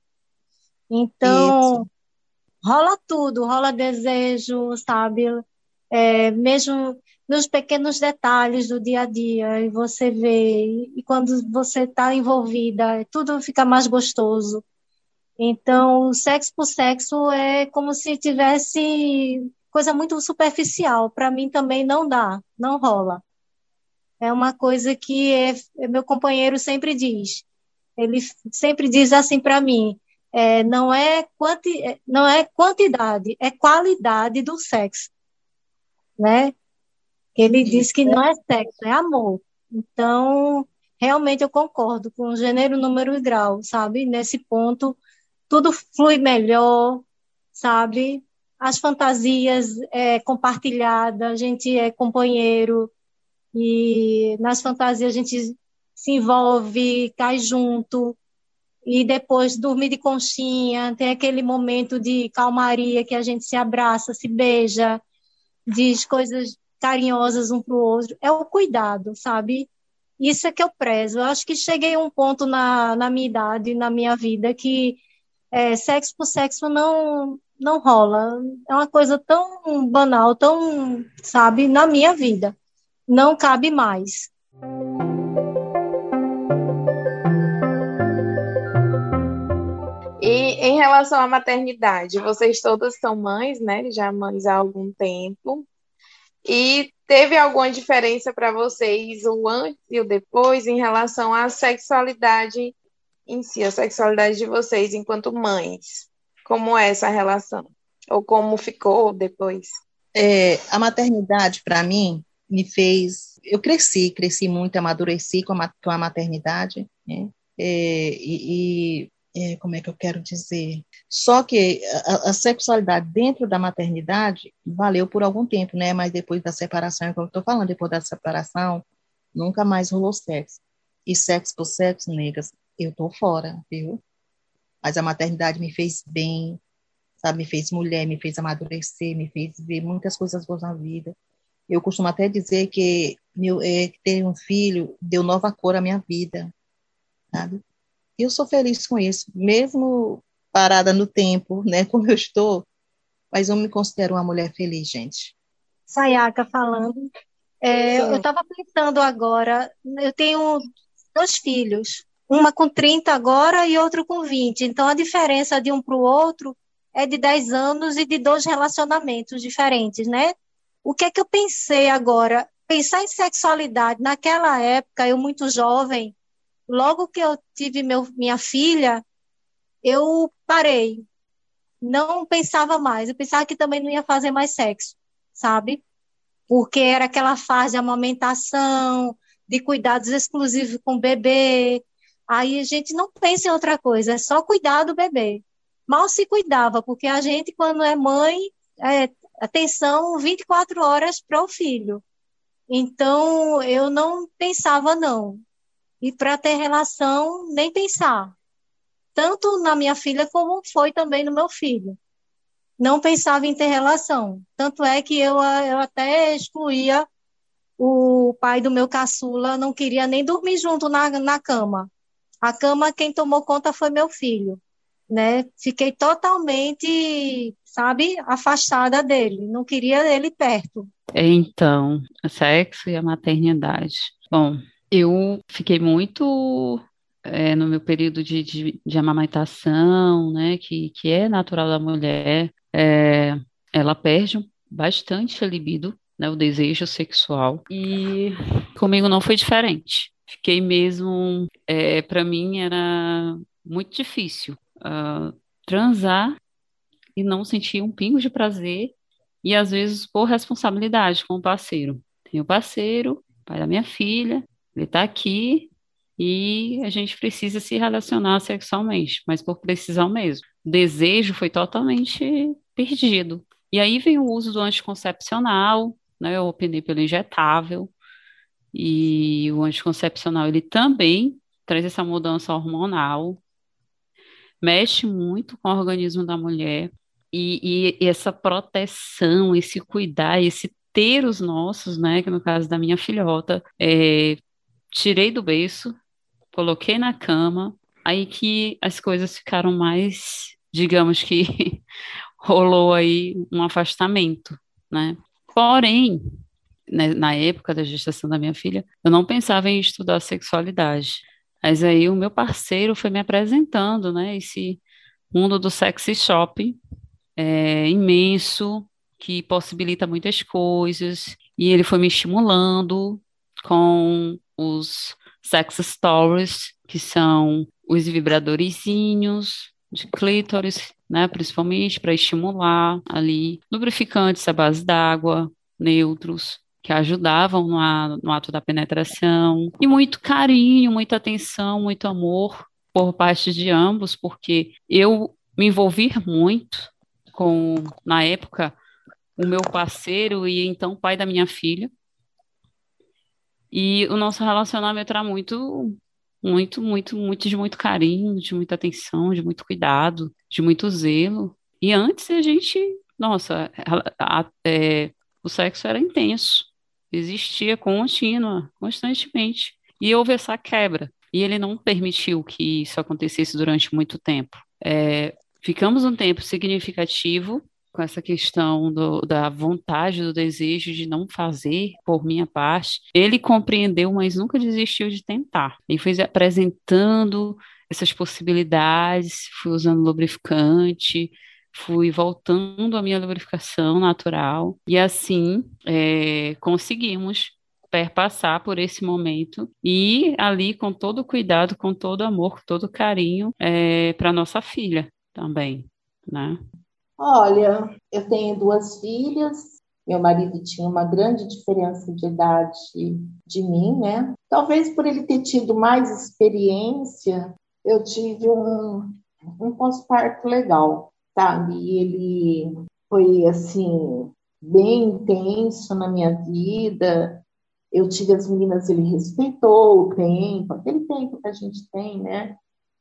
Então, Isso. rola tudo, rola desejo, sabe? é, mesmo nos pequenos detalhes do dia a dia, e você vê, e quando você está envolvida, tudo fica mais gostoso. Então, sexo por sexo é como se tivesse coisa muito superficial. Para mim também não dá, não rola. É uma coisa que é, meu companheiro sempre diz. Ele sempre diz assim para mim: é, não, é quanti, não é quantidade, é qualidade do sexo né? Ele diz que não é sexo, é amor. Então, realmente eu concordo com o gênero, número e grau, sabe? Nesse ponto, tudo flui melhor, sabe? As fantasias é compartilhada, a gente é companheiro e nas fantasias a gente se envolve, cai junto e depois dormir de conchinha, tem aquele momento de calmaria que a gente se abraça, se beija, diz coisas carinhosas um para o outro, é o cuidado, sabe? Isso é que eu prezo. Eu acho que cheguei a um ponto na, na minha idade, na minha vida, que é, sexo por sexo não, não rola. É uma coisa tão banal, tão, sabe, na minha vida. Não cabe mais. E em relação à maternidade, vocês todas são mães, né? Já mães há algum tempo. E teve alguma diferença para vocês o antes e o depois em relação à sexualidade em si, a sexualidade de vocês enquanto mães? Como é essa relação? Ou como ficou depois? É, a maternidade, para mim, me fez. Eu cresci, cresci muito, amadureci com a, com a maternidade, né? É, e, e é, como é que eu quero dizer? Só que a, a, sexualidade dentro da maternidade valeu por algum tempo, né? Mas depois da separação, como eu estou falando, depois da separação, nunca mais rolou sexo. E sexo por sexo, negas, eu tô fora, viu? Mas a maternidade me fez bem, sabe? Me fez mulher, me fez amadurecer, me fez ver muitas coisas boas na vida. Eu costumo até dizer que meu, é, ter um filho deu nova cor à minha vida, sabe? E eu sou feliz com isso, mesmo parada no tempo, né, como eu estou, mas eu me considero uma mulher feliz, gente. Sayaka falando. É, eu estava pensando agora, eu tenho dois filhos, uma com 30 agora e outro com 20. Então a diferença de um para o outro é de 10 anos e de dois relacionamentos diferentes, né? O que é que eu pensei agora? Pensar em sexualidade naquela época, eu muito jovem, logo que eu tive meu, minha filha, eu parei. Não pensava mais. Eu pensava que também não ia fazer mais sexo, sabe? Porque era aquela fase de amamentação, de cuidados exclusivos com o bebê. Aí a gente não pensa em outra coisa, é só cuidar do bebê. Mal se cuidava, porque a gente, quando é mãe, é atenção 24 horas para o filho. Então, eu não pensava, não. E para ter relação, nem pensar. Tanto na minha filha, como foi também no meu filho. Não pensava em ter relação. Tanto é que eu, eu até excluía o pai do meu caçula, não queria nem dormir junto na, na cama. A cama, quem tomou conta foi meu filho. Né? Fiquei totalmente, sabe, afastada dele. Não queria ele perto. Então, o sexo e a maternidade. Bom, eu fiquei muito é, no meu período de, de, de, amamentação, né, que, que é natural da mulher, é, ela perde bastante a libido, né, o desejo sexual, e comigo não foi diferente. Fiquei mesmo, é, para mim era muito difícil uh, transar e não sentir um pingo de prazer e às vezes por responsabilidade com o parceiro. Tem o parceiro, pai da minha filha, ele está aqui e a gente precisa se relacionar sexualmente, mas por precisão mesmo. O desejo foi totalmente perdido. E aí vem o uso do anticoncepcional, né? Eu opinei pelo injetável, e o anticoncepcional ele também traz essa mudança hormonal, mexe muito com o organismo da mulher, e, e, e, essa proteção, esse cuidar, esse ter os nossos, né, que no caso da minha filhota, é, tirei do berço, coloquei na cama, aí que as coisas ficaram mais, digamos que rolou aí um afastamento, né? Porém, né, na época da gestação da minha filha, eu não pensava em estudar sexualidade. Mas aí o meu parceiro foi me apresentando, né, esse mundo do sexy shop, é, imenso, que possibilita muitas coisas, e ele foi me estimulando com os sex stories, que são os vibradorzinhos de clítoris, né, principalmente para estimular ali, lubrificantes à base d'água, neutros, que ajudavam no, no ato da penetração, e muito carinho, muita atenção, muito amor por parte de ambos, porque eu me envolvi muito com, na época, o meu parceiro e então pai da minha filha. E o nosso relacionamento era muito, muito, muito, muito de muito carinho, de muita atenção, de muito cuidado, de muito zelo. E antes a gente, nossa, a, a, é, o sexo era intenso, existia contínua, constantemente. E houve essa quebra. E ele não permitiu que isso acontecesse durante muito tempo. É, Ficamos um tempo significativo com essa questão do, da vontade, do desejo de não fazer por minha parte. Ele compreendeu, mas nunca desistiu de tentar. E foi apresentando essas possibilidades, fui usando lubrificante, fui voltando à minha lubrificação natural, e assim é, conseguimos perpassar por esse momento e ali com todo cuidado, com todo amor, com todo carinho é, para nossa filha também, né? Olha, eu tenho duas filhas. Meu marido tinha uma grande diferença de idade de mim, né? Talvez por ele ter tido mais experiência, eu tive um, um pós-parto legal, sabe? Ele foi assim bem intenso na minha vida. Eu tive as meninas, ele respeitou o tempo, aquele tempo que a gente tem, né?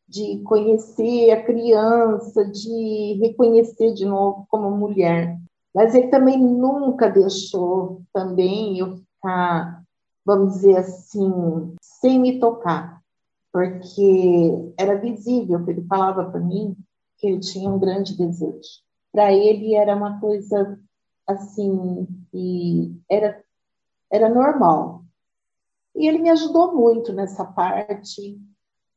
de conhecer a criança, de reconhecer de novo como mulher. Mas ele também nunca deixou também eu ficar, vamos dizer assim, sem me tocar, porque era visível que ele falava para mim que ele tinha um grande desejo. Para ele era uma coisa assim, e era, era normal. E ele me ajudou muito nessa parte,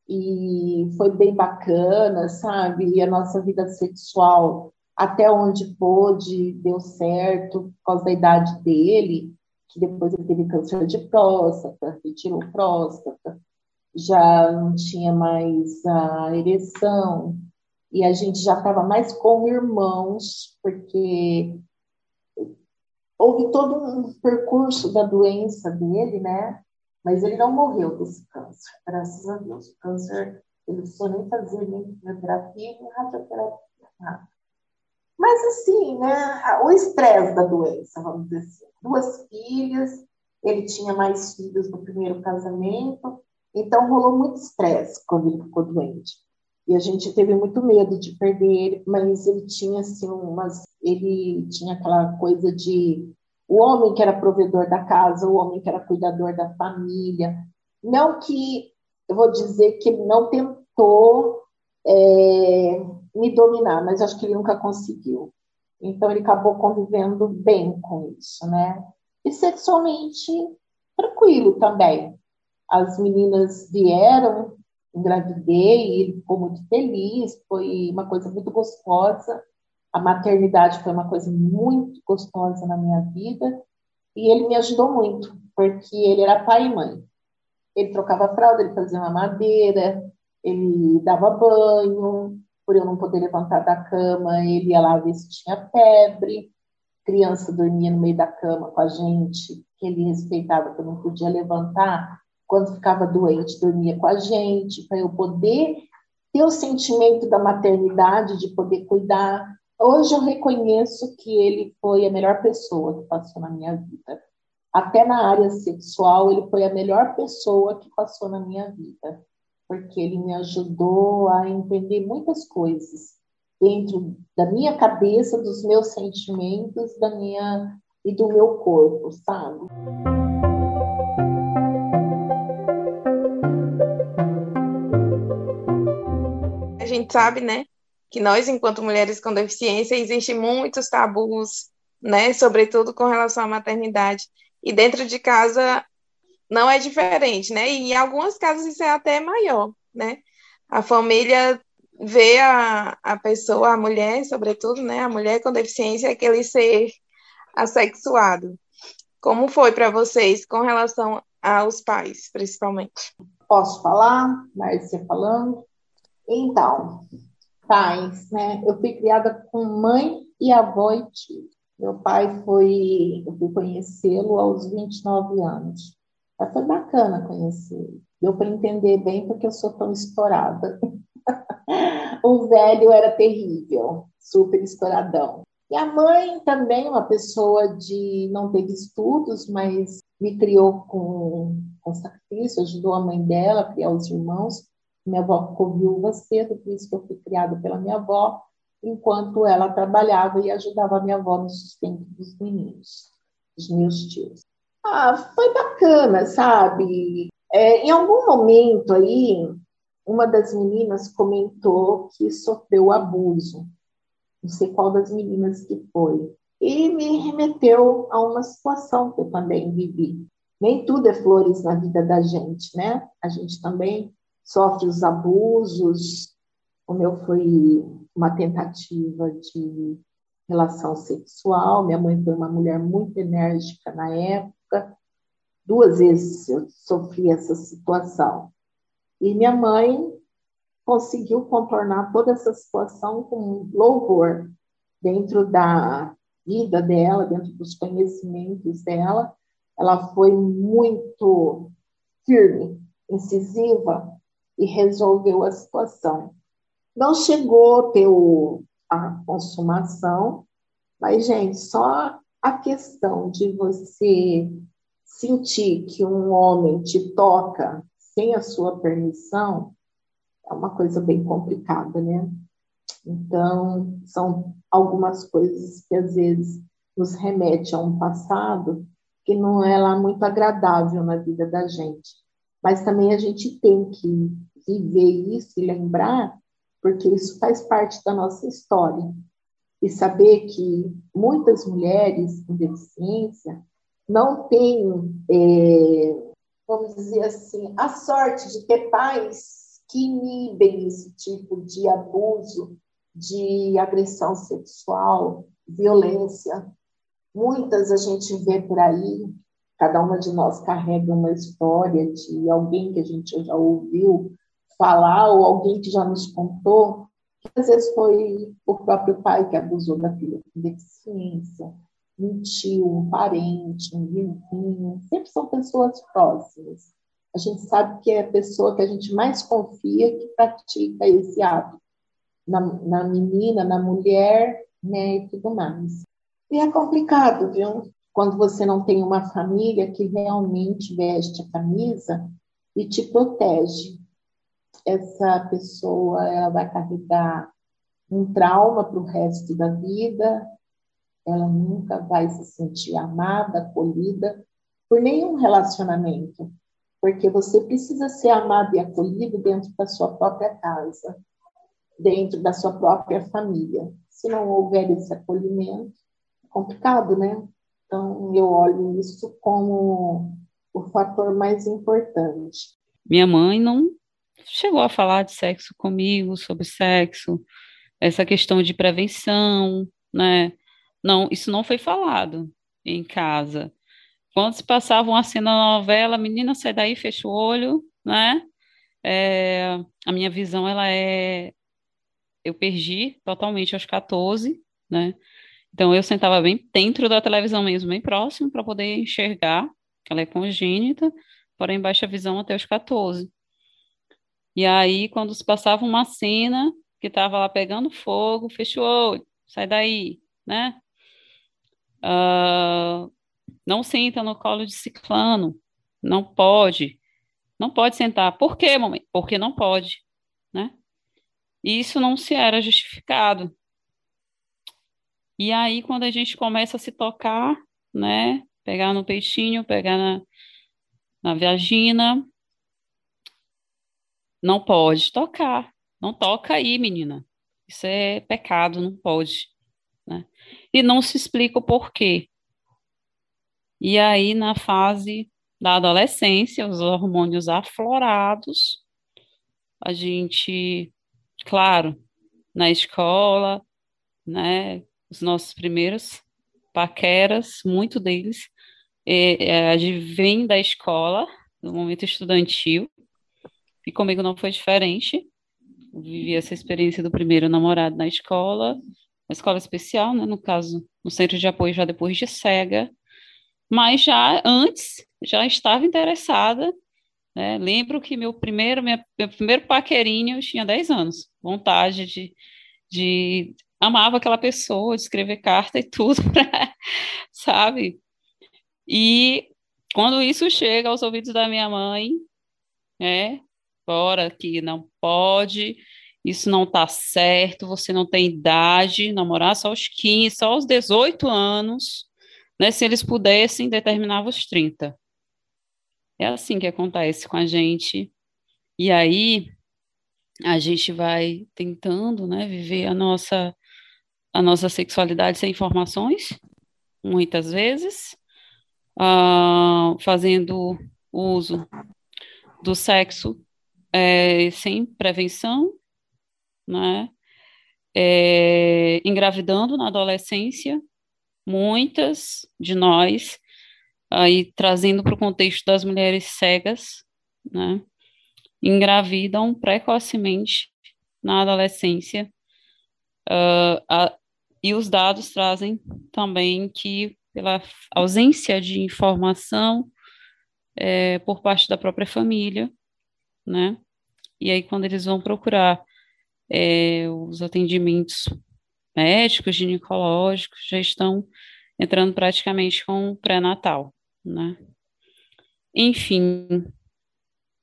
e foi bem bacana, sabe? E a nossa vida sexual, até onde pôde, deu certo, por causa da idade dele, que depois ele teve câncer de próstata, retirou próstata, já não tinha mais a ereção, e a gente já estava mais como irmãos, porque houve todo um percurso da doença dele, né? Mas ele não morreu desse câncer, graças a Deus. O câncer, ele precisou nem fazer nem quimioterapia, nem radioterapia, nada. Mas assim, né? O estresse da doença, vamos dizer assim. Duas filhas, ele tinha mais filhos no primeiro casamento, então rolou muito estresse quando ele ficou doente. E a gente teve muito medo de perder ele, mas ele tinha assim umas, ele tinha aquela coisa de o homem que era provedor da casa, o homem que era cuidador da família. Não que eu vou dizer que ele não tentou é, me dominar, mas acho que ele nunca conseguiu. Então ele acabou convivendo bem com isso, né? E sexualmente tranquilo também. As meninas vieram, engravidei, ele ficou muito feliz, foi uma coisa muito gostosa. A maternidade foi uma coisa muito gostosa na minha vida e ele me ajudou muito, porque ele era pai e mãe. Ele trocava fralda, ele fazia uma madeira, ele dava banho, por eu não poder levantar da cama, ele ia lá ver se tinha febre. Criança dormia no meio da cama com a gente, que ele respeitava que eu não podia levantar, quando ficava doente, dormia com a gente, para eu poder ter o sentimento da maternidade, de poder cuidar. Hoje eu reconheço que ele foi a melhor pessoa que passou na minha vida. Até na área sexual, ele foi a melhor pessoa que passou na minha vida, porque ele me ajudou a entender muitas coisas dentro da minha cabeça, dos meus sentimentos, da minha e do meu corpo, sabe? Gente sabe, né, que nós, enquanto mulheres com deficiência, existem muitos tabus, né, sobretudo com relação à maternidade. E dentro de casa não é diferente, né? E em algumas casas isso é até maior, né? A família vê a, a pessoa, a mulher, sobretudo, né? A mulher com deficiência, aquele ser assexuado. Como foi para vocês com relação aos pais, principalmente? Posso falar, Márcia falando? Então, pais, né? Eu fui criada com mãe e avó e tio. Meu pai foi, eu fui conhecê-lo aos 29 anos. Mas foi bacana conhecer. Deu para entender bem porque eu sou tão estourada. o velho era terrível, super estouradão. E a mãe também, uma pessoa de não teve estudos, mas me criou com, com sacrifício, ajudou a mãe dela a criar os irmãos. Minha avó ficou viúva cedo, por isso que eu fui criada pela minha avó, enquanto ela trabalhava e ajudava a minha avó no sustento dos meninos, dos meus tios. Ah, foi bacana, sabe? É, em algum momento aí, uma das meninas comentou que sofreu abuso. Não sei qual das meninas que foi. E me remeteu a uma situação que eu também vivi. Nem tudo é flores na vida da gente, né? A gente também sofre os abusos. O meu foi uma tentativa de relação sexual. Minha mãe foi uma mulher muito enérgica na época. Duas vezes eu sofri essa situação. E minha mãe conseguiu contornar toda essa situação com louvor dentro da vida dela, dentro dos conhecimentos dela. Ela foi muito firme, incisiva e resolveu a situação. Não chegou a ter o, a consumação, mas, gente, só a questão de você sentir que um homem te toca sem a sua permissão é uma coisa bem complicada, né? Então, são algumas coisas que às vezes nos remete a um passado que não é lá muito agradável na vida da gente. Mas também a gente tem que viver isso e lembrar, porque isso faz parte da nossa história. E saber que muitas mulheres com deficiência não têm, é, vamos dizer assim, a sorte de ter pais que inibem esse tipo de abuso, de agressão sexual, violência. Muitas a gente vê por aí, cada uma de nós carrega uma história de alguém que a gente já ouviu falar ou alguém que já nos contou, que às vezes foi o próprio pai que abusou da filha com deficiência, um tio, um parente, um vizinho, sempre são pessoas próximas. A gente sabe que é a pessoa que a gente mais confia que pratica esse ato na, na menina, na mulher, né, e tudo mais. E é complicado, viu? Quando você não tem uma família que realmente veste a camisa e te protege. Essa pessoa ela vai carregar um trauma para o resto da vida, ela nunca vai se sentir amada, acolhida por nenhum relacionamento, porque você precisa ser amado e acolhido dentro da sua própria casa, dentro da sua própria família. Se não houver esse acolhimento, é complicado, né? Então, eu olho isso como o fator mais importante. Minha mãe não chegou a falar de sexo comigo, sobre sexo, essa questão de prevenção, né? Não, isso não foi falado em casa. Quando se passava uma cena na novela, menina, sai daí, fecha o olho, né? É, a minha visão, ela é... Eu perdi totalmente aos 14, né? Então, eu sentava bem dentro da televisão mesmo, bem próximo, para poder enxergar, ela é congênita, porém baixa visão até os 14. E aí, quando se passava uma cena que estava lá pegando fogo, olho, sai daí, né? Uh, não senta no colo de ciclano, não pode, não pode sentar. Por quê, mamãe? Porque não pode, né? E isso não se era justificado. E aí, quando a gente começa a se tocar, né? Pegar no peitinho, pegar na, na vagina, não pode tocar. Não toca aí, menina. Isso é pecado, não pode. Né? E não se explica o porquê. E aí, na fase da adolescência, os hormônios aflorados, a gente, claro, na escola, né, os nossos primeiros paqueras, muito deles, é, é, vem da escola, do momento estudantil, e comigo não foi diferente. Eu vivi essa experiência do primeiro namorado na escola, na escola especial, né, no caso, no centro de apoio já depois de cega, mas já antes já estava interessada. Né? Lembro que meu primeiro, minha, meu primeiro paquerinho eu tinha 10 anos, vontade de, de amava aquela pessoa, escrever carta e tudo, pra, sabe? E quando isso chega aos ouvidos da minha mãe, né? Fora que não pode, isso não tá certo, você não tem idade, namorar só aos 15, só aos 18 anos, né? Se eles pudessem, determinava os 30. É assim que acontece com a gente. E aí a gente vai tentando, né, viver a nossa a nossa sexualidade sem informações, muitas vezes, uh, fazendo uso do sexo é, sem prevenção, né? É, engravidando na adolescência, muitas de nós, aí trazendo para o contexto das mulheres cegas, né? Engravidam precocemente na adolescência, uh, a, e os dados trazem também que, pela ausência de informação é, por parte da própria família, né? E aí, quando eles vão procurar é, os atendimentos médicos, ginecológicos, já estão entrando praticamente com o pré-natal, né? Enfim,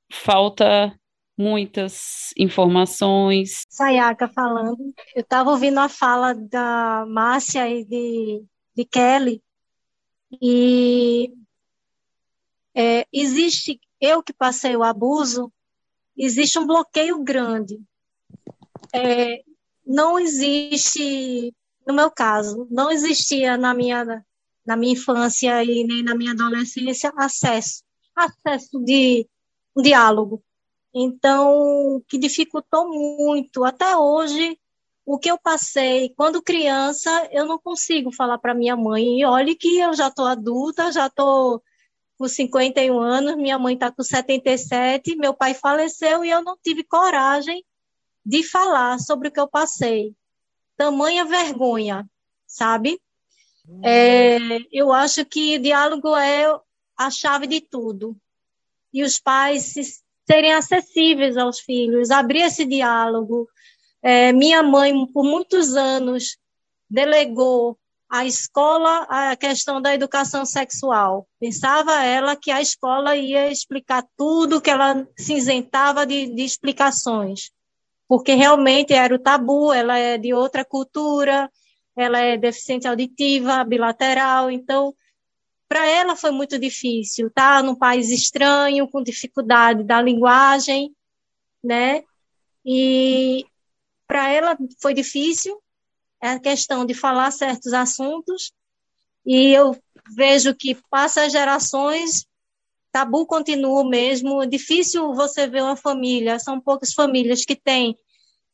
falta muitas informações. Sayaka falando. Eu estava ouvindo a fala da Márcia e de, de Kelly, e é, existe, eu que passei o abuso, existe um bloqueio grande é, não existe, no meu caso, não existia na minha, na minha infância e nem na minha adolescência acesso, acesso de um diálogo. Então, que dificultou muito. Até hoje, o que eu passei quando criança, eu não consigo falar para minha mãe. E olhe que eu já estou adulta, já estou com 51 anos, minha mãe está com 77, meu pai faleceu e eu não tive coragem de falar sobre o que eu passei. Tamanha vergonha, sabe? É, eu acho que diálogo é a chave de tudo. E os pais serem acessíveis aos filhos, abrir esse diálogo. É, minha mãe, por muitos anos, delegou a escola a questão da educação sexual. Pensava ela que a escola ia explicar tudo, que ela se isentava de, de explicações, porque realmente era o tabu, ela é de outra cultura, ela é deficiente auditiva, bilateral, então para ela foi muito difícil, tá? Num país estranho, com dificuldade da linguagem, né? E para ela foi difícil, é a questão de falar certos assuntos, e eu vejo que passa gerações, tabu continua o mesmo, é difícil você ver uma família, são poucas famílias que têm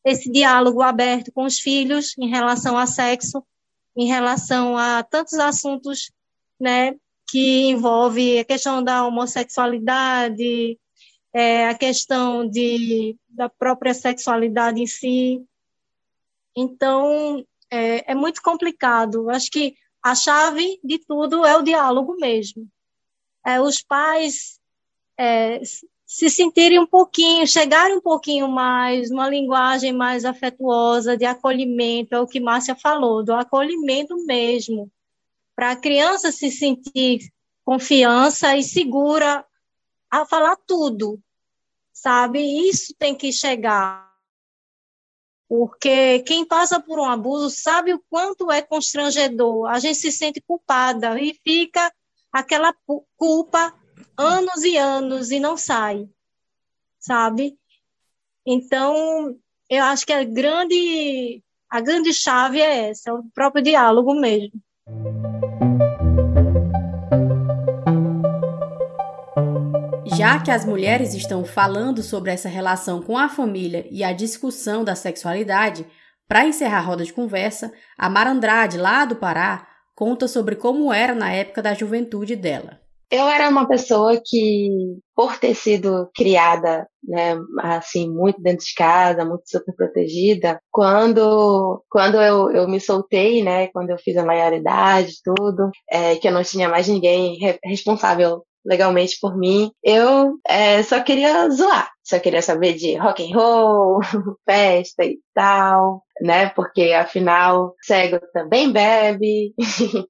esse diálogo aberto com os filhos em relação a sexo, em relação a tantos assuntos, né, que envolve a questão da homossexualidade, é, a questão de, da própria sexualidade em si. Então, é, é muito complicado. Acho que a chave de tudo é o diálogo mesmo. É, os pais é, se sentirem um pouquinho, chegarem um pouquinho mais, uma linguagem mais afetuosa, de acolhimento, é o que Márcia falou, do acolhimento mesmo, para a criança se sentir confiança e segura a falar tudo, sabe? Isso tem que chegar porque quem passa por um abuso sabe o quanto é constrangedor. A gente se sente culpada e fica aquela culpa anos e anos e não sai, sabe? Então, eu acho que a grande, a grande chave é essa, o próprio diálogo mesmo. Já que as mulheres estão falando sobre essa relação com a família e a discussão da sexualidade, para encerrar a roda de conversa, a Mara Andrade, lá do Pará, conta sobre como era na época da juventude dela. Eu era uma pessoa que, por ter sido criada, né, assim, muito dentro de casa, muito super protegida, quando, quando eu, eu me soltei, né, quando eu fiz a maioridade, tudo, é, que eu não tinha mais ninguém responsável legalmente por mim. Eu é, só queria zoar, só queria saber de rock and roll, festa e tal, né? Porque afinal cego também bebe.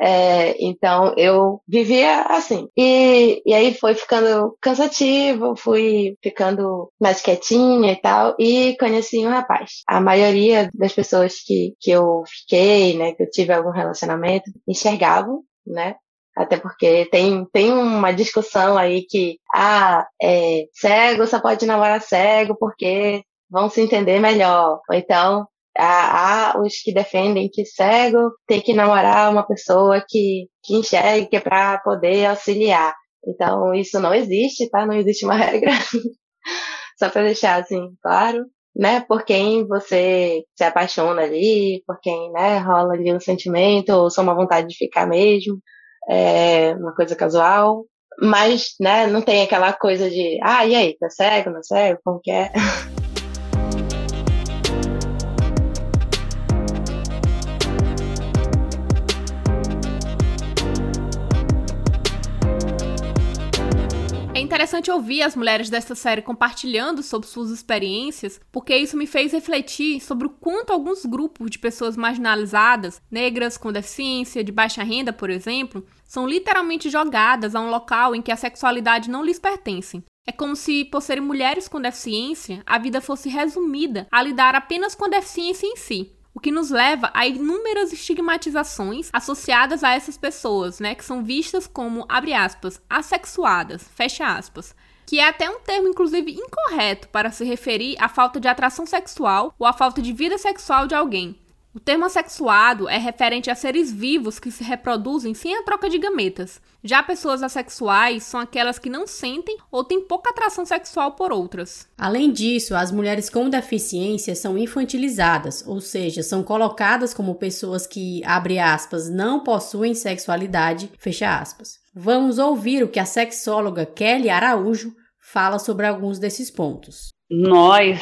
é, então eu vivia assim. E, e aí foi ficando cansativo, fui ficando mais quietinha e tal, e conheci um rapaz. A maioria das pessoas que, que eu fiquei, né, que eu tive algum relacionamento, enxergavam né? Até porque tem, tem uma discussão aí que, ah, é, cego só pode namorar cego porque vão se entender melhor. Ou então, há, há os que defendem que cego tem que namorar uma pessoa que, que enxergue é para poder auxiliar. Então, isso não existe, tá? Não existe uma regra. Só para deixar assim, claro, né? Por quem você se apaixona ali, por quem, né, rola ali um sentimento ou só uma vontade de ficar mesmo é uma coisa casual, mas, né, não tem aquela coisa de, ah, e aí, tá cego, não é cego, como que é? Interessante ouvir as mulheres dessa série compartilhando sobre suas experiências, porque isso me fez refletir sobre o quanto alguns grupos de pessoas marginalizadas, negras com deficiência, de baixa renda, por exemplo, são literalmente jogadas a um local em que a sexualidade não lhes pertence. É como se, por serem mulheres com deficiência, a vida fosse resumida a lidar apenas com a deficiência em si o que nos leva a inúmeras estigmatizações associadas a essas pessoas, né, que são vistas como, abre aspas, assexuadas, fecha aspas, que é até um termo, inclusive, incorreto para se referir à falta de atração sexual ou à falta de vida sexual de alguém. O termo assexuado é referente a seres vivos que se reproduzem sem a troca de gametas. Já pessoas assexuais são aquelas que não sentem ou têm pouca atração sexual por outras. Além disso, as mulheres com deficiência são infantilizadas, ou seja, são colocadas como pessoas que, abre aspas, não possuem sexualidade, fecha aspas. Vamos ouvir o que a sexóloga Kelly Araújo fala sobre alguns desses pontos. Nós,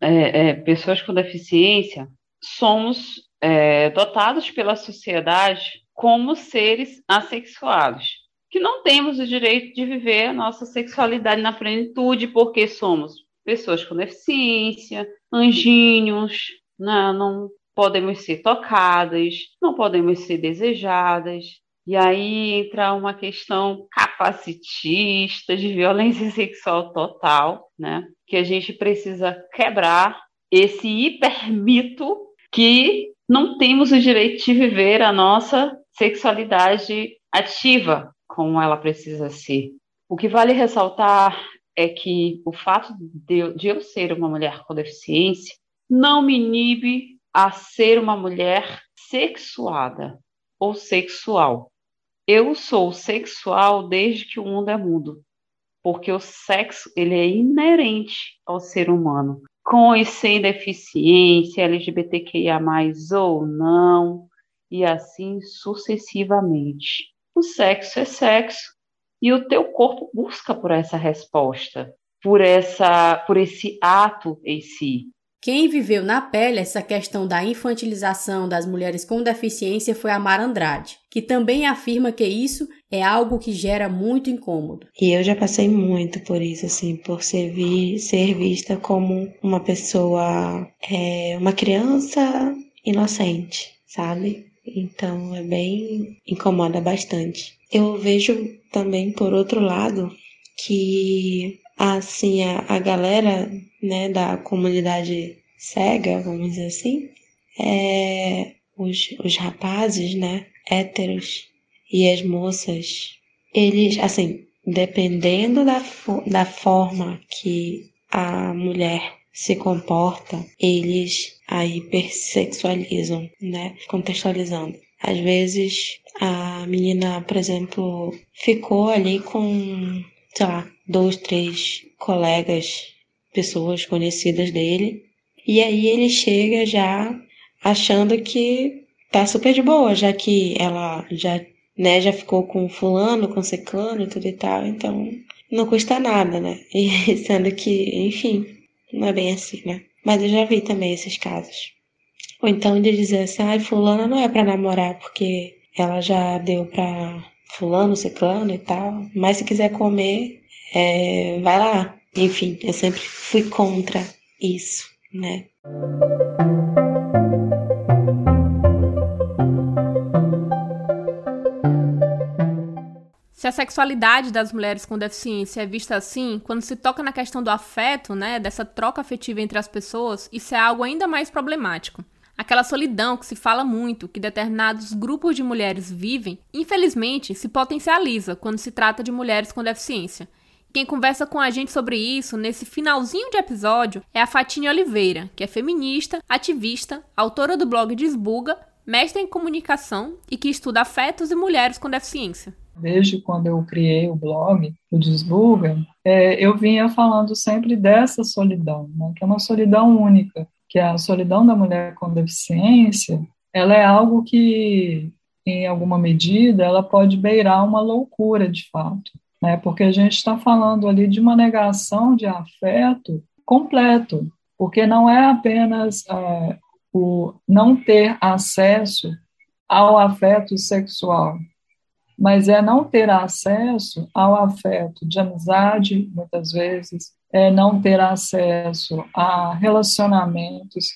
é, é, pessoas com deficiência, somos é, dotados pela sociedade como seres assexuados, que não temos o direito de viver a nossa sexualidade na plenitude, porque somos pessoas com deficiência, anjinhos, né, não podemos ser tocadas, não podemos ser desejadas. E aí entra uma questão capacitista de violência sexual total, né? Que a gente precisa quebrar esse hipermito que não temos o direito de viver a nossa sexualidade ativa como ela precisa ser. O que vale ressaltar é que o fato de, de eu ser uma mulher com deficiência não me inibe a ser uma mulher sexuada ou sexual. Eu sou sexual desde que o mundo é mundo, porque o sexo ele é inerente ao ser humano com e sem deficiência, LGBTQIA, ou não, e assim sucessivamente. O sexo é sexo e o teu corpo busca por essa resposta, por essa, por esse ato em si. Quem viveu na pele essa questão da infantilização das mulheres com deficiência foi a Mara Andrade, que também afirma que isso é algo que gera muito incômodo. E eu já passei muito por isso, assim, por ser, vi, ser vista como uma pessoa, é, uma criança inocente, sabe? Então é bem. incomoda bastante. Eu vejo também, por outro lado, que assim a, a galera né, da comunidade cega, vamos dizer assim, é, os, os rapazes, né, héteros e as moças, eles, assim, dependendo da, da forma que a mulher se comporta, eles a hipersexualizam, né, contextualizando. Às vezes a menina, por exemplo, ficou ali com, sei lá, dois, três colegas, pessoas conhecidas dele. E aí ele chega já achando que tá super de boa, já que ela já, né, já ficou com fulano, com secano e tudo e tal, então não custa nada, né? E sendo que, enfim, não é bem assim, né? Mas eu já vi também esses casos. Ou então de dizer assim, ai, fulana não é para namorar, porque ela já deu pra fulano, ciclano e tal, mas se quiser comer, é, vai lá. Enfim, eu sempre fui contra isso, né? Se a sexualidade das mulheres com deficiência é vista assim, quando se toca na questão do afeto, né, dessa troca afetiva entre as pessoas, isso é algo ainda mais problemático. Aquela solidão que se fala muito, que determinados grupos de mulheres vivem, infelizmente se potencializa quando se trata de mulheres com deficiência. Quem conversa com a gente sobre isso nesse finalzinho de episódio é a Fatine Oliveira, que é feminista, ativista, autora do blog Desbuga, mestre em comunicação e que estuda afetos e mulheres com deficiência. Desde quando eu criei o blog, o Desbuga, é, eu vinha falando sempre dessa solidão, né, que é uma solidão única, que a solidão da mulher com deficiência, ela é algo que, em alguma medida, ela pode beirar uma loucura de fato né? Porque a gente está falando ali de uma negação de afeto completo, porque não é apenas é, o não ter acesso ao afeto sexual, mas é não ter acesso ao afeto de amizade, muitas vezes, é não ter acesso a relacionamentos,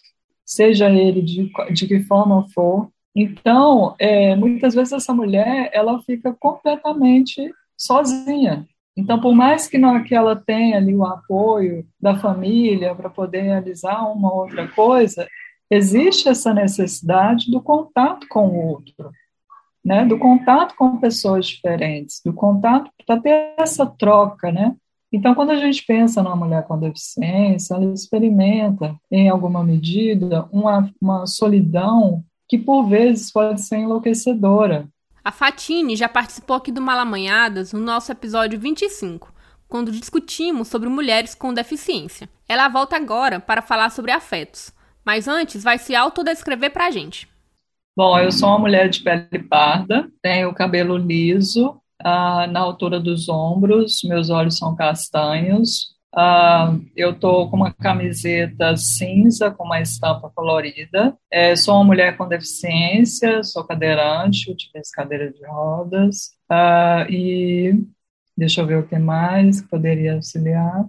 seja ele de, de que forma for. Então, é, muitas vezes essa mulher ela fica completamente sozinha. Então, por mais que, não, que ela tenha ali o apoio da família para poder realizar uma outra coisa, existe essa necessidade do contato com o outro, né? do contato com pessoas diferentes, do contato para ter essa troca, né? Então, quando a gente pensa numa mulher com deficiência, ela experimenta, em alguma medida, uma, uma solidão que, por vezes, pode ser enlouquecedora. A Fatine já participou aqui do Malamanhadas no nosso episódio 25, quando discutimos sobre mulheres com deficiência. Ela volta agora para falar sobre afetos, mas antes vai se autodescrever para a gente. Bom, eu sou uma mulher de pele parda, tenho cabelo liso, ah, na altura dos ombros, meus olhos são castanhos. Ah, eu estou com uma camiseta cinza com uma estampa colorida. É, sou uma mulher com deficiência, sou cadeirante, utilizo cadeira de rodas. Ah, e deixa eu ver o que mais poderia auxiliar.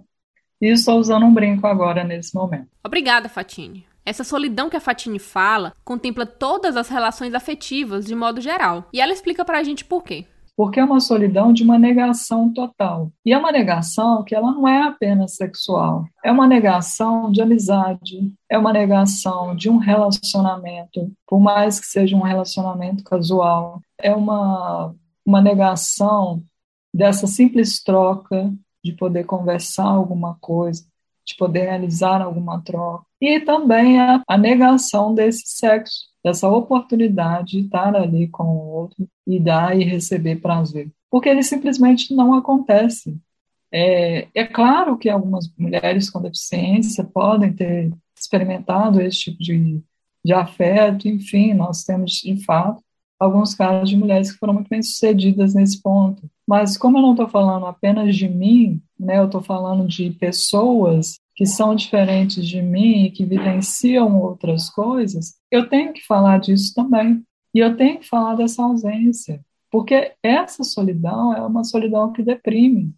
E estou usando um brinco agora nesse momento. Obrigada, Fatine. Essa solidão que a Fatine fala contempla todas as relações afetivas de modo geral. E ela explica pra gente por quê porque é uma solidão de uma negação total. E é uma negação que ela não é apenas sexual, é uma negação de amizade, é uma negação de um relacionamento, por mais que seja um relacionamento casual, é uma, uma negação dessa simples troca de poder conversar alguma coisa, de poder realizar alguma troca. E também a, a negação desse sexo, dessa oportunidade de estar ali com o outro e dar e receber prazer. Porque ele simplesmente não acontece. É, é claro que algumas mulheres com deficiência podem ter experimentado esse tipo de, de afeto, enfim, nós temos, de fato, alguns casos de mulheres que foram muito bem sucedidas nesse ponto. Mas como eu não estou falando apenas de mim, né, eu estou falando de pessoas que são diferentes de mim e que vivenciam outras coisas, eu tenho que falar disso também. E eu tenho que falar dessa ausência. Porque essa solidão é uma solidão que deprime.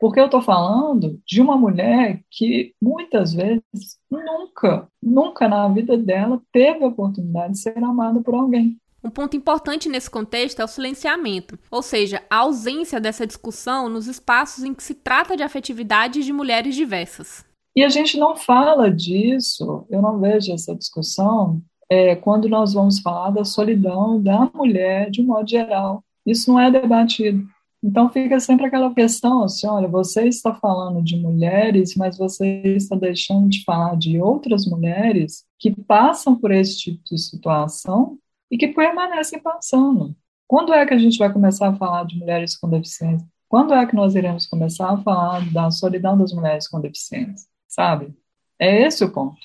Porque eu estou falando de uma mulher que muitas vezes nunca, nunca na vida dela teve a oportunidade de ser amada por alguém. Um ponto importante nesse contexto é o silenciamento, ou seja, a ausência dessa discussão nos espaços em que se trata de afetividade de mulheres diversas. E a gente não fala disso, eu não vejo essa discussão é, quando nós vamos falar da solidão da mulher de um modo geral. Isso não é debatido. Então fica sempre aquela questão assim, olha, você está falando de mulheres, mas você está deixando de falar de outras mulheres que passam por esse tipo de situação e que permanecem passando. Quando é que a gente vai começar a falar de mulheres com deficiência? Quando é que nós iremos começar a falar da solidão das mulheres com deficiência? Sabe? É esse o ponto.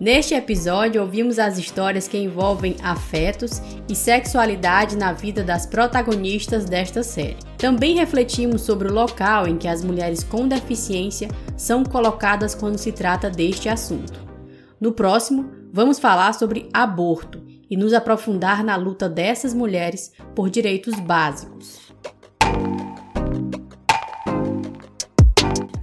Neste episódio, ouvimos as histórias que envolvem afetos e sexualidade na vida das protagonistas desta série. Também refletimos sobre o local em que as mulheres com deficiência são colocadas quando se trata deste assunto. No próximo, vamos falar sobre aborto e nos aprofundar na luta dessas mulheres por direitos básicos.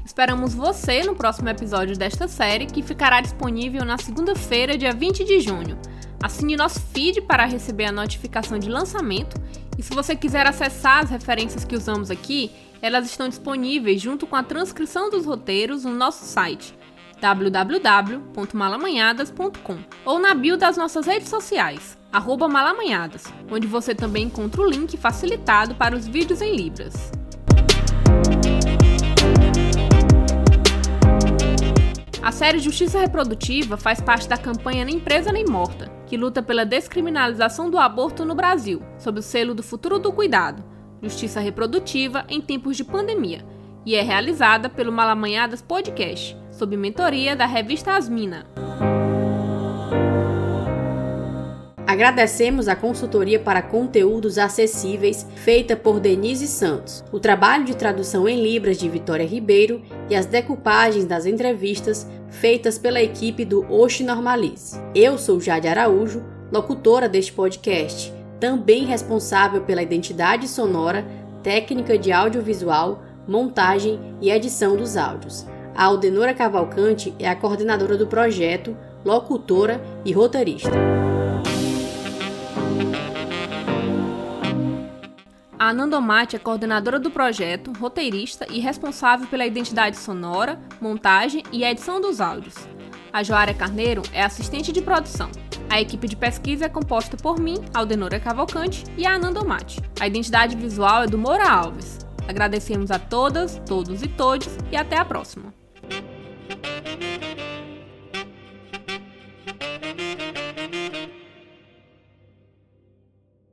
Esperamos você no próximo episódio desta série, que ficará disponível na segunda-feira, dia 20 de junho. Assine nosso feed para receber a notificação de lançamento e se você quiser acessar as referências que usamos aqui, elas estão disponíveis junto com a transcrição dos roteiros no nosso site www.malamanhadas.com ou na bio das nossas redes sociais, malamanhadas, onde você também encontra o link facilitado para os vídeos em Libras. A série Justiça Reprodutiva faz parte da campanha Nem Presa Nem Morta, que luta pela descriminalização do aborto no Brasil, sob o selo do Futuro do Cuidado, Justiça Reprodutiva em tempos de pandemia, e é realizada pelo Malamanhadas Podcast, sob mentoria da revista Asmina. Agradecemos a consultoria para conteúdos acessíveis feita por Denise Santos, o trabalho de tradução em Libras de Vitória Ribeiro e as decoupagens das entrevistas feitas pela equipe do Oxe Normalize. Eu sou Jade Araújo, locutora deste podcast, também responsável pela identidade sonora, técnica de audiovisual, montagem e edição dos áudios. A Aldenora Cavalcante é a coordenadora do projeto, locutora e roteirista. A Nandomate é coordenadora do projeto, roteirista e responsável pela identidade sonora, montagem e edição dos áudios. A Joária Carneiro é assistente de produção. A equipe de pesquisa é composta por mim, Aldenora Cavalcante, e a Ananda Mate. A identidade visual é do Moura Alves. Agradecemos a todas, todos e todes e até a próxima. Thank you.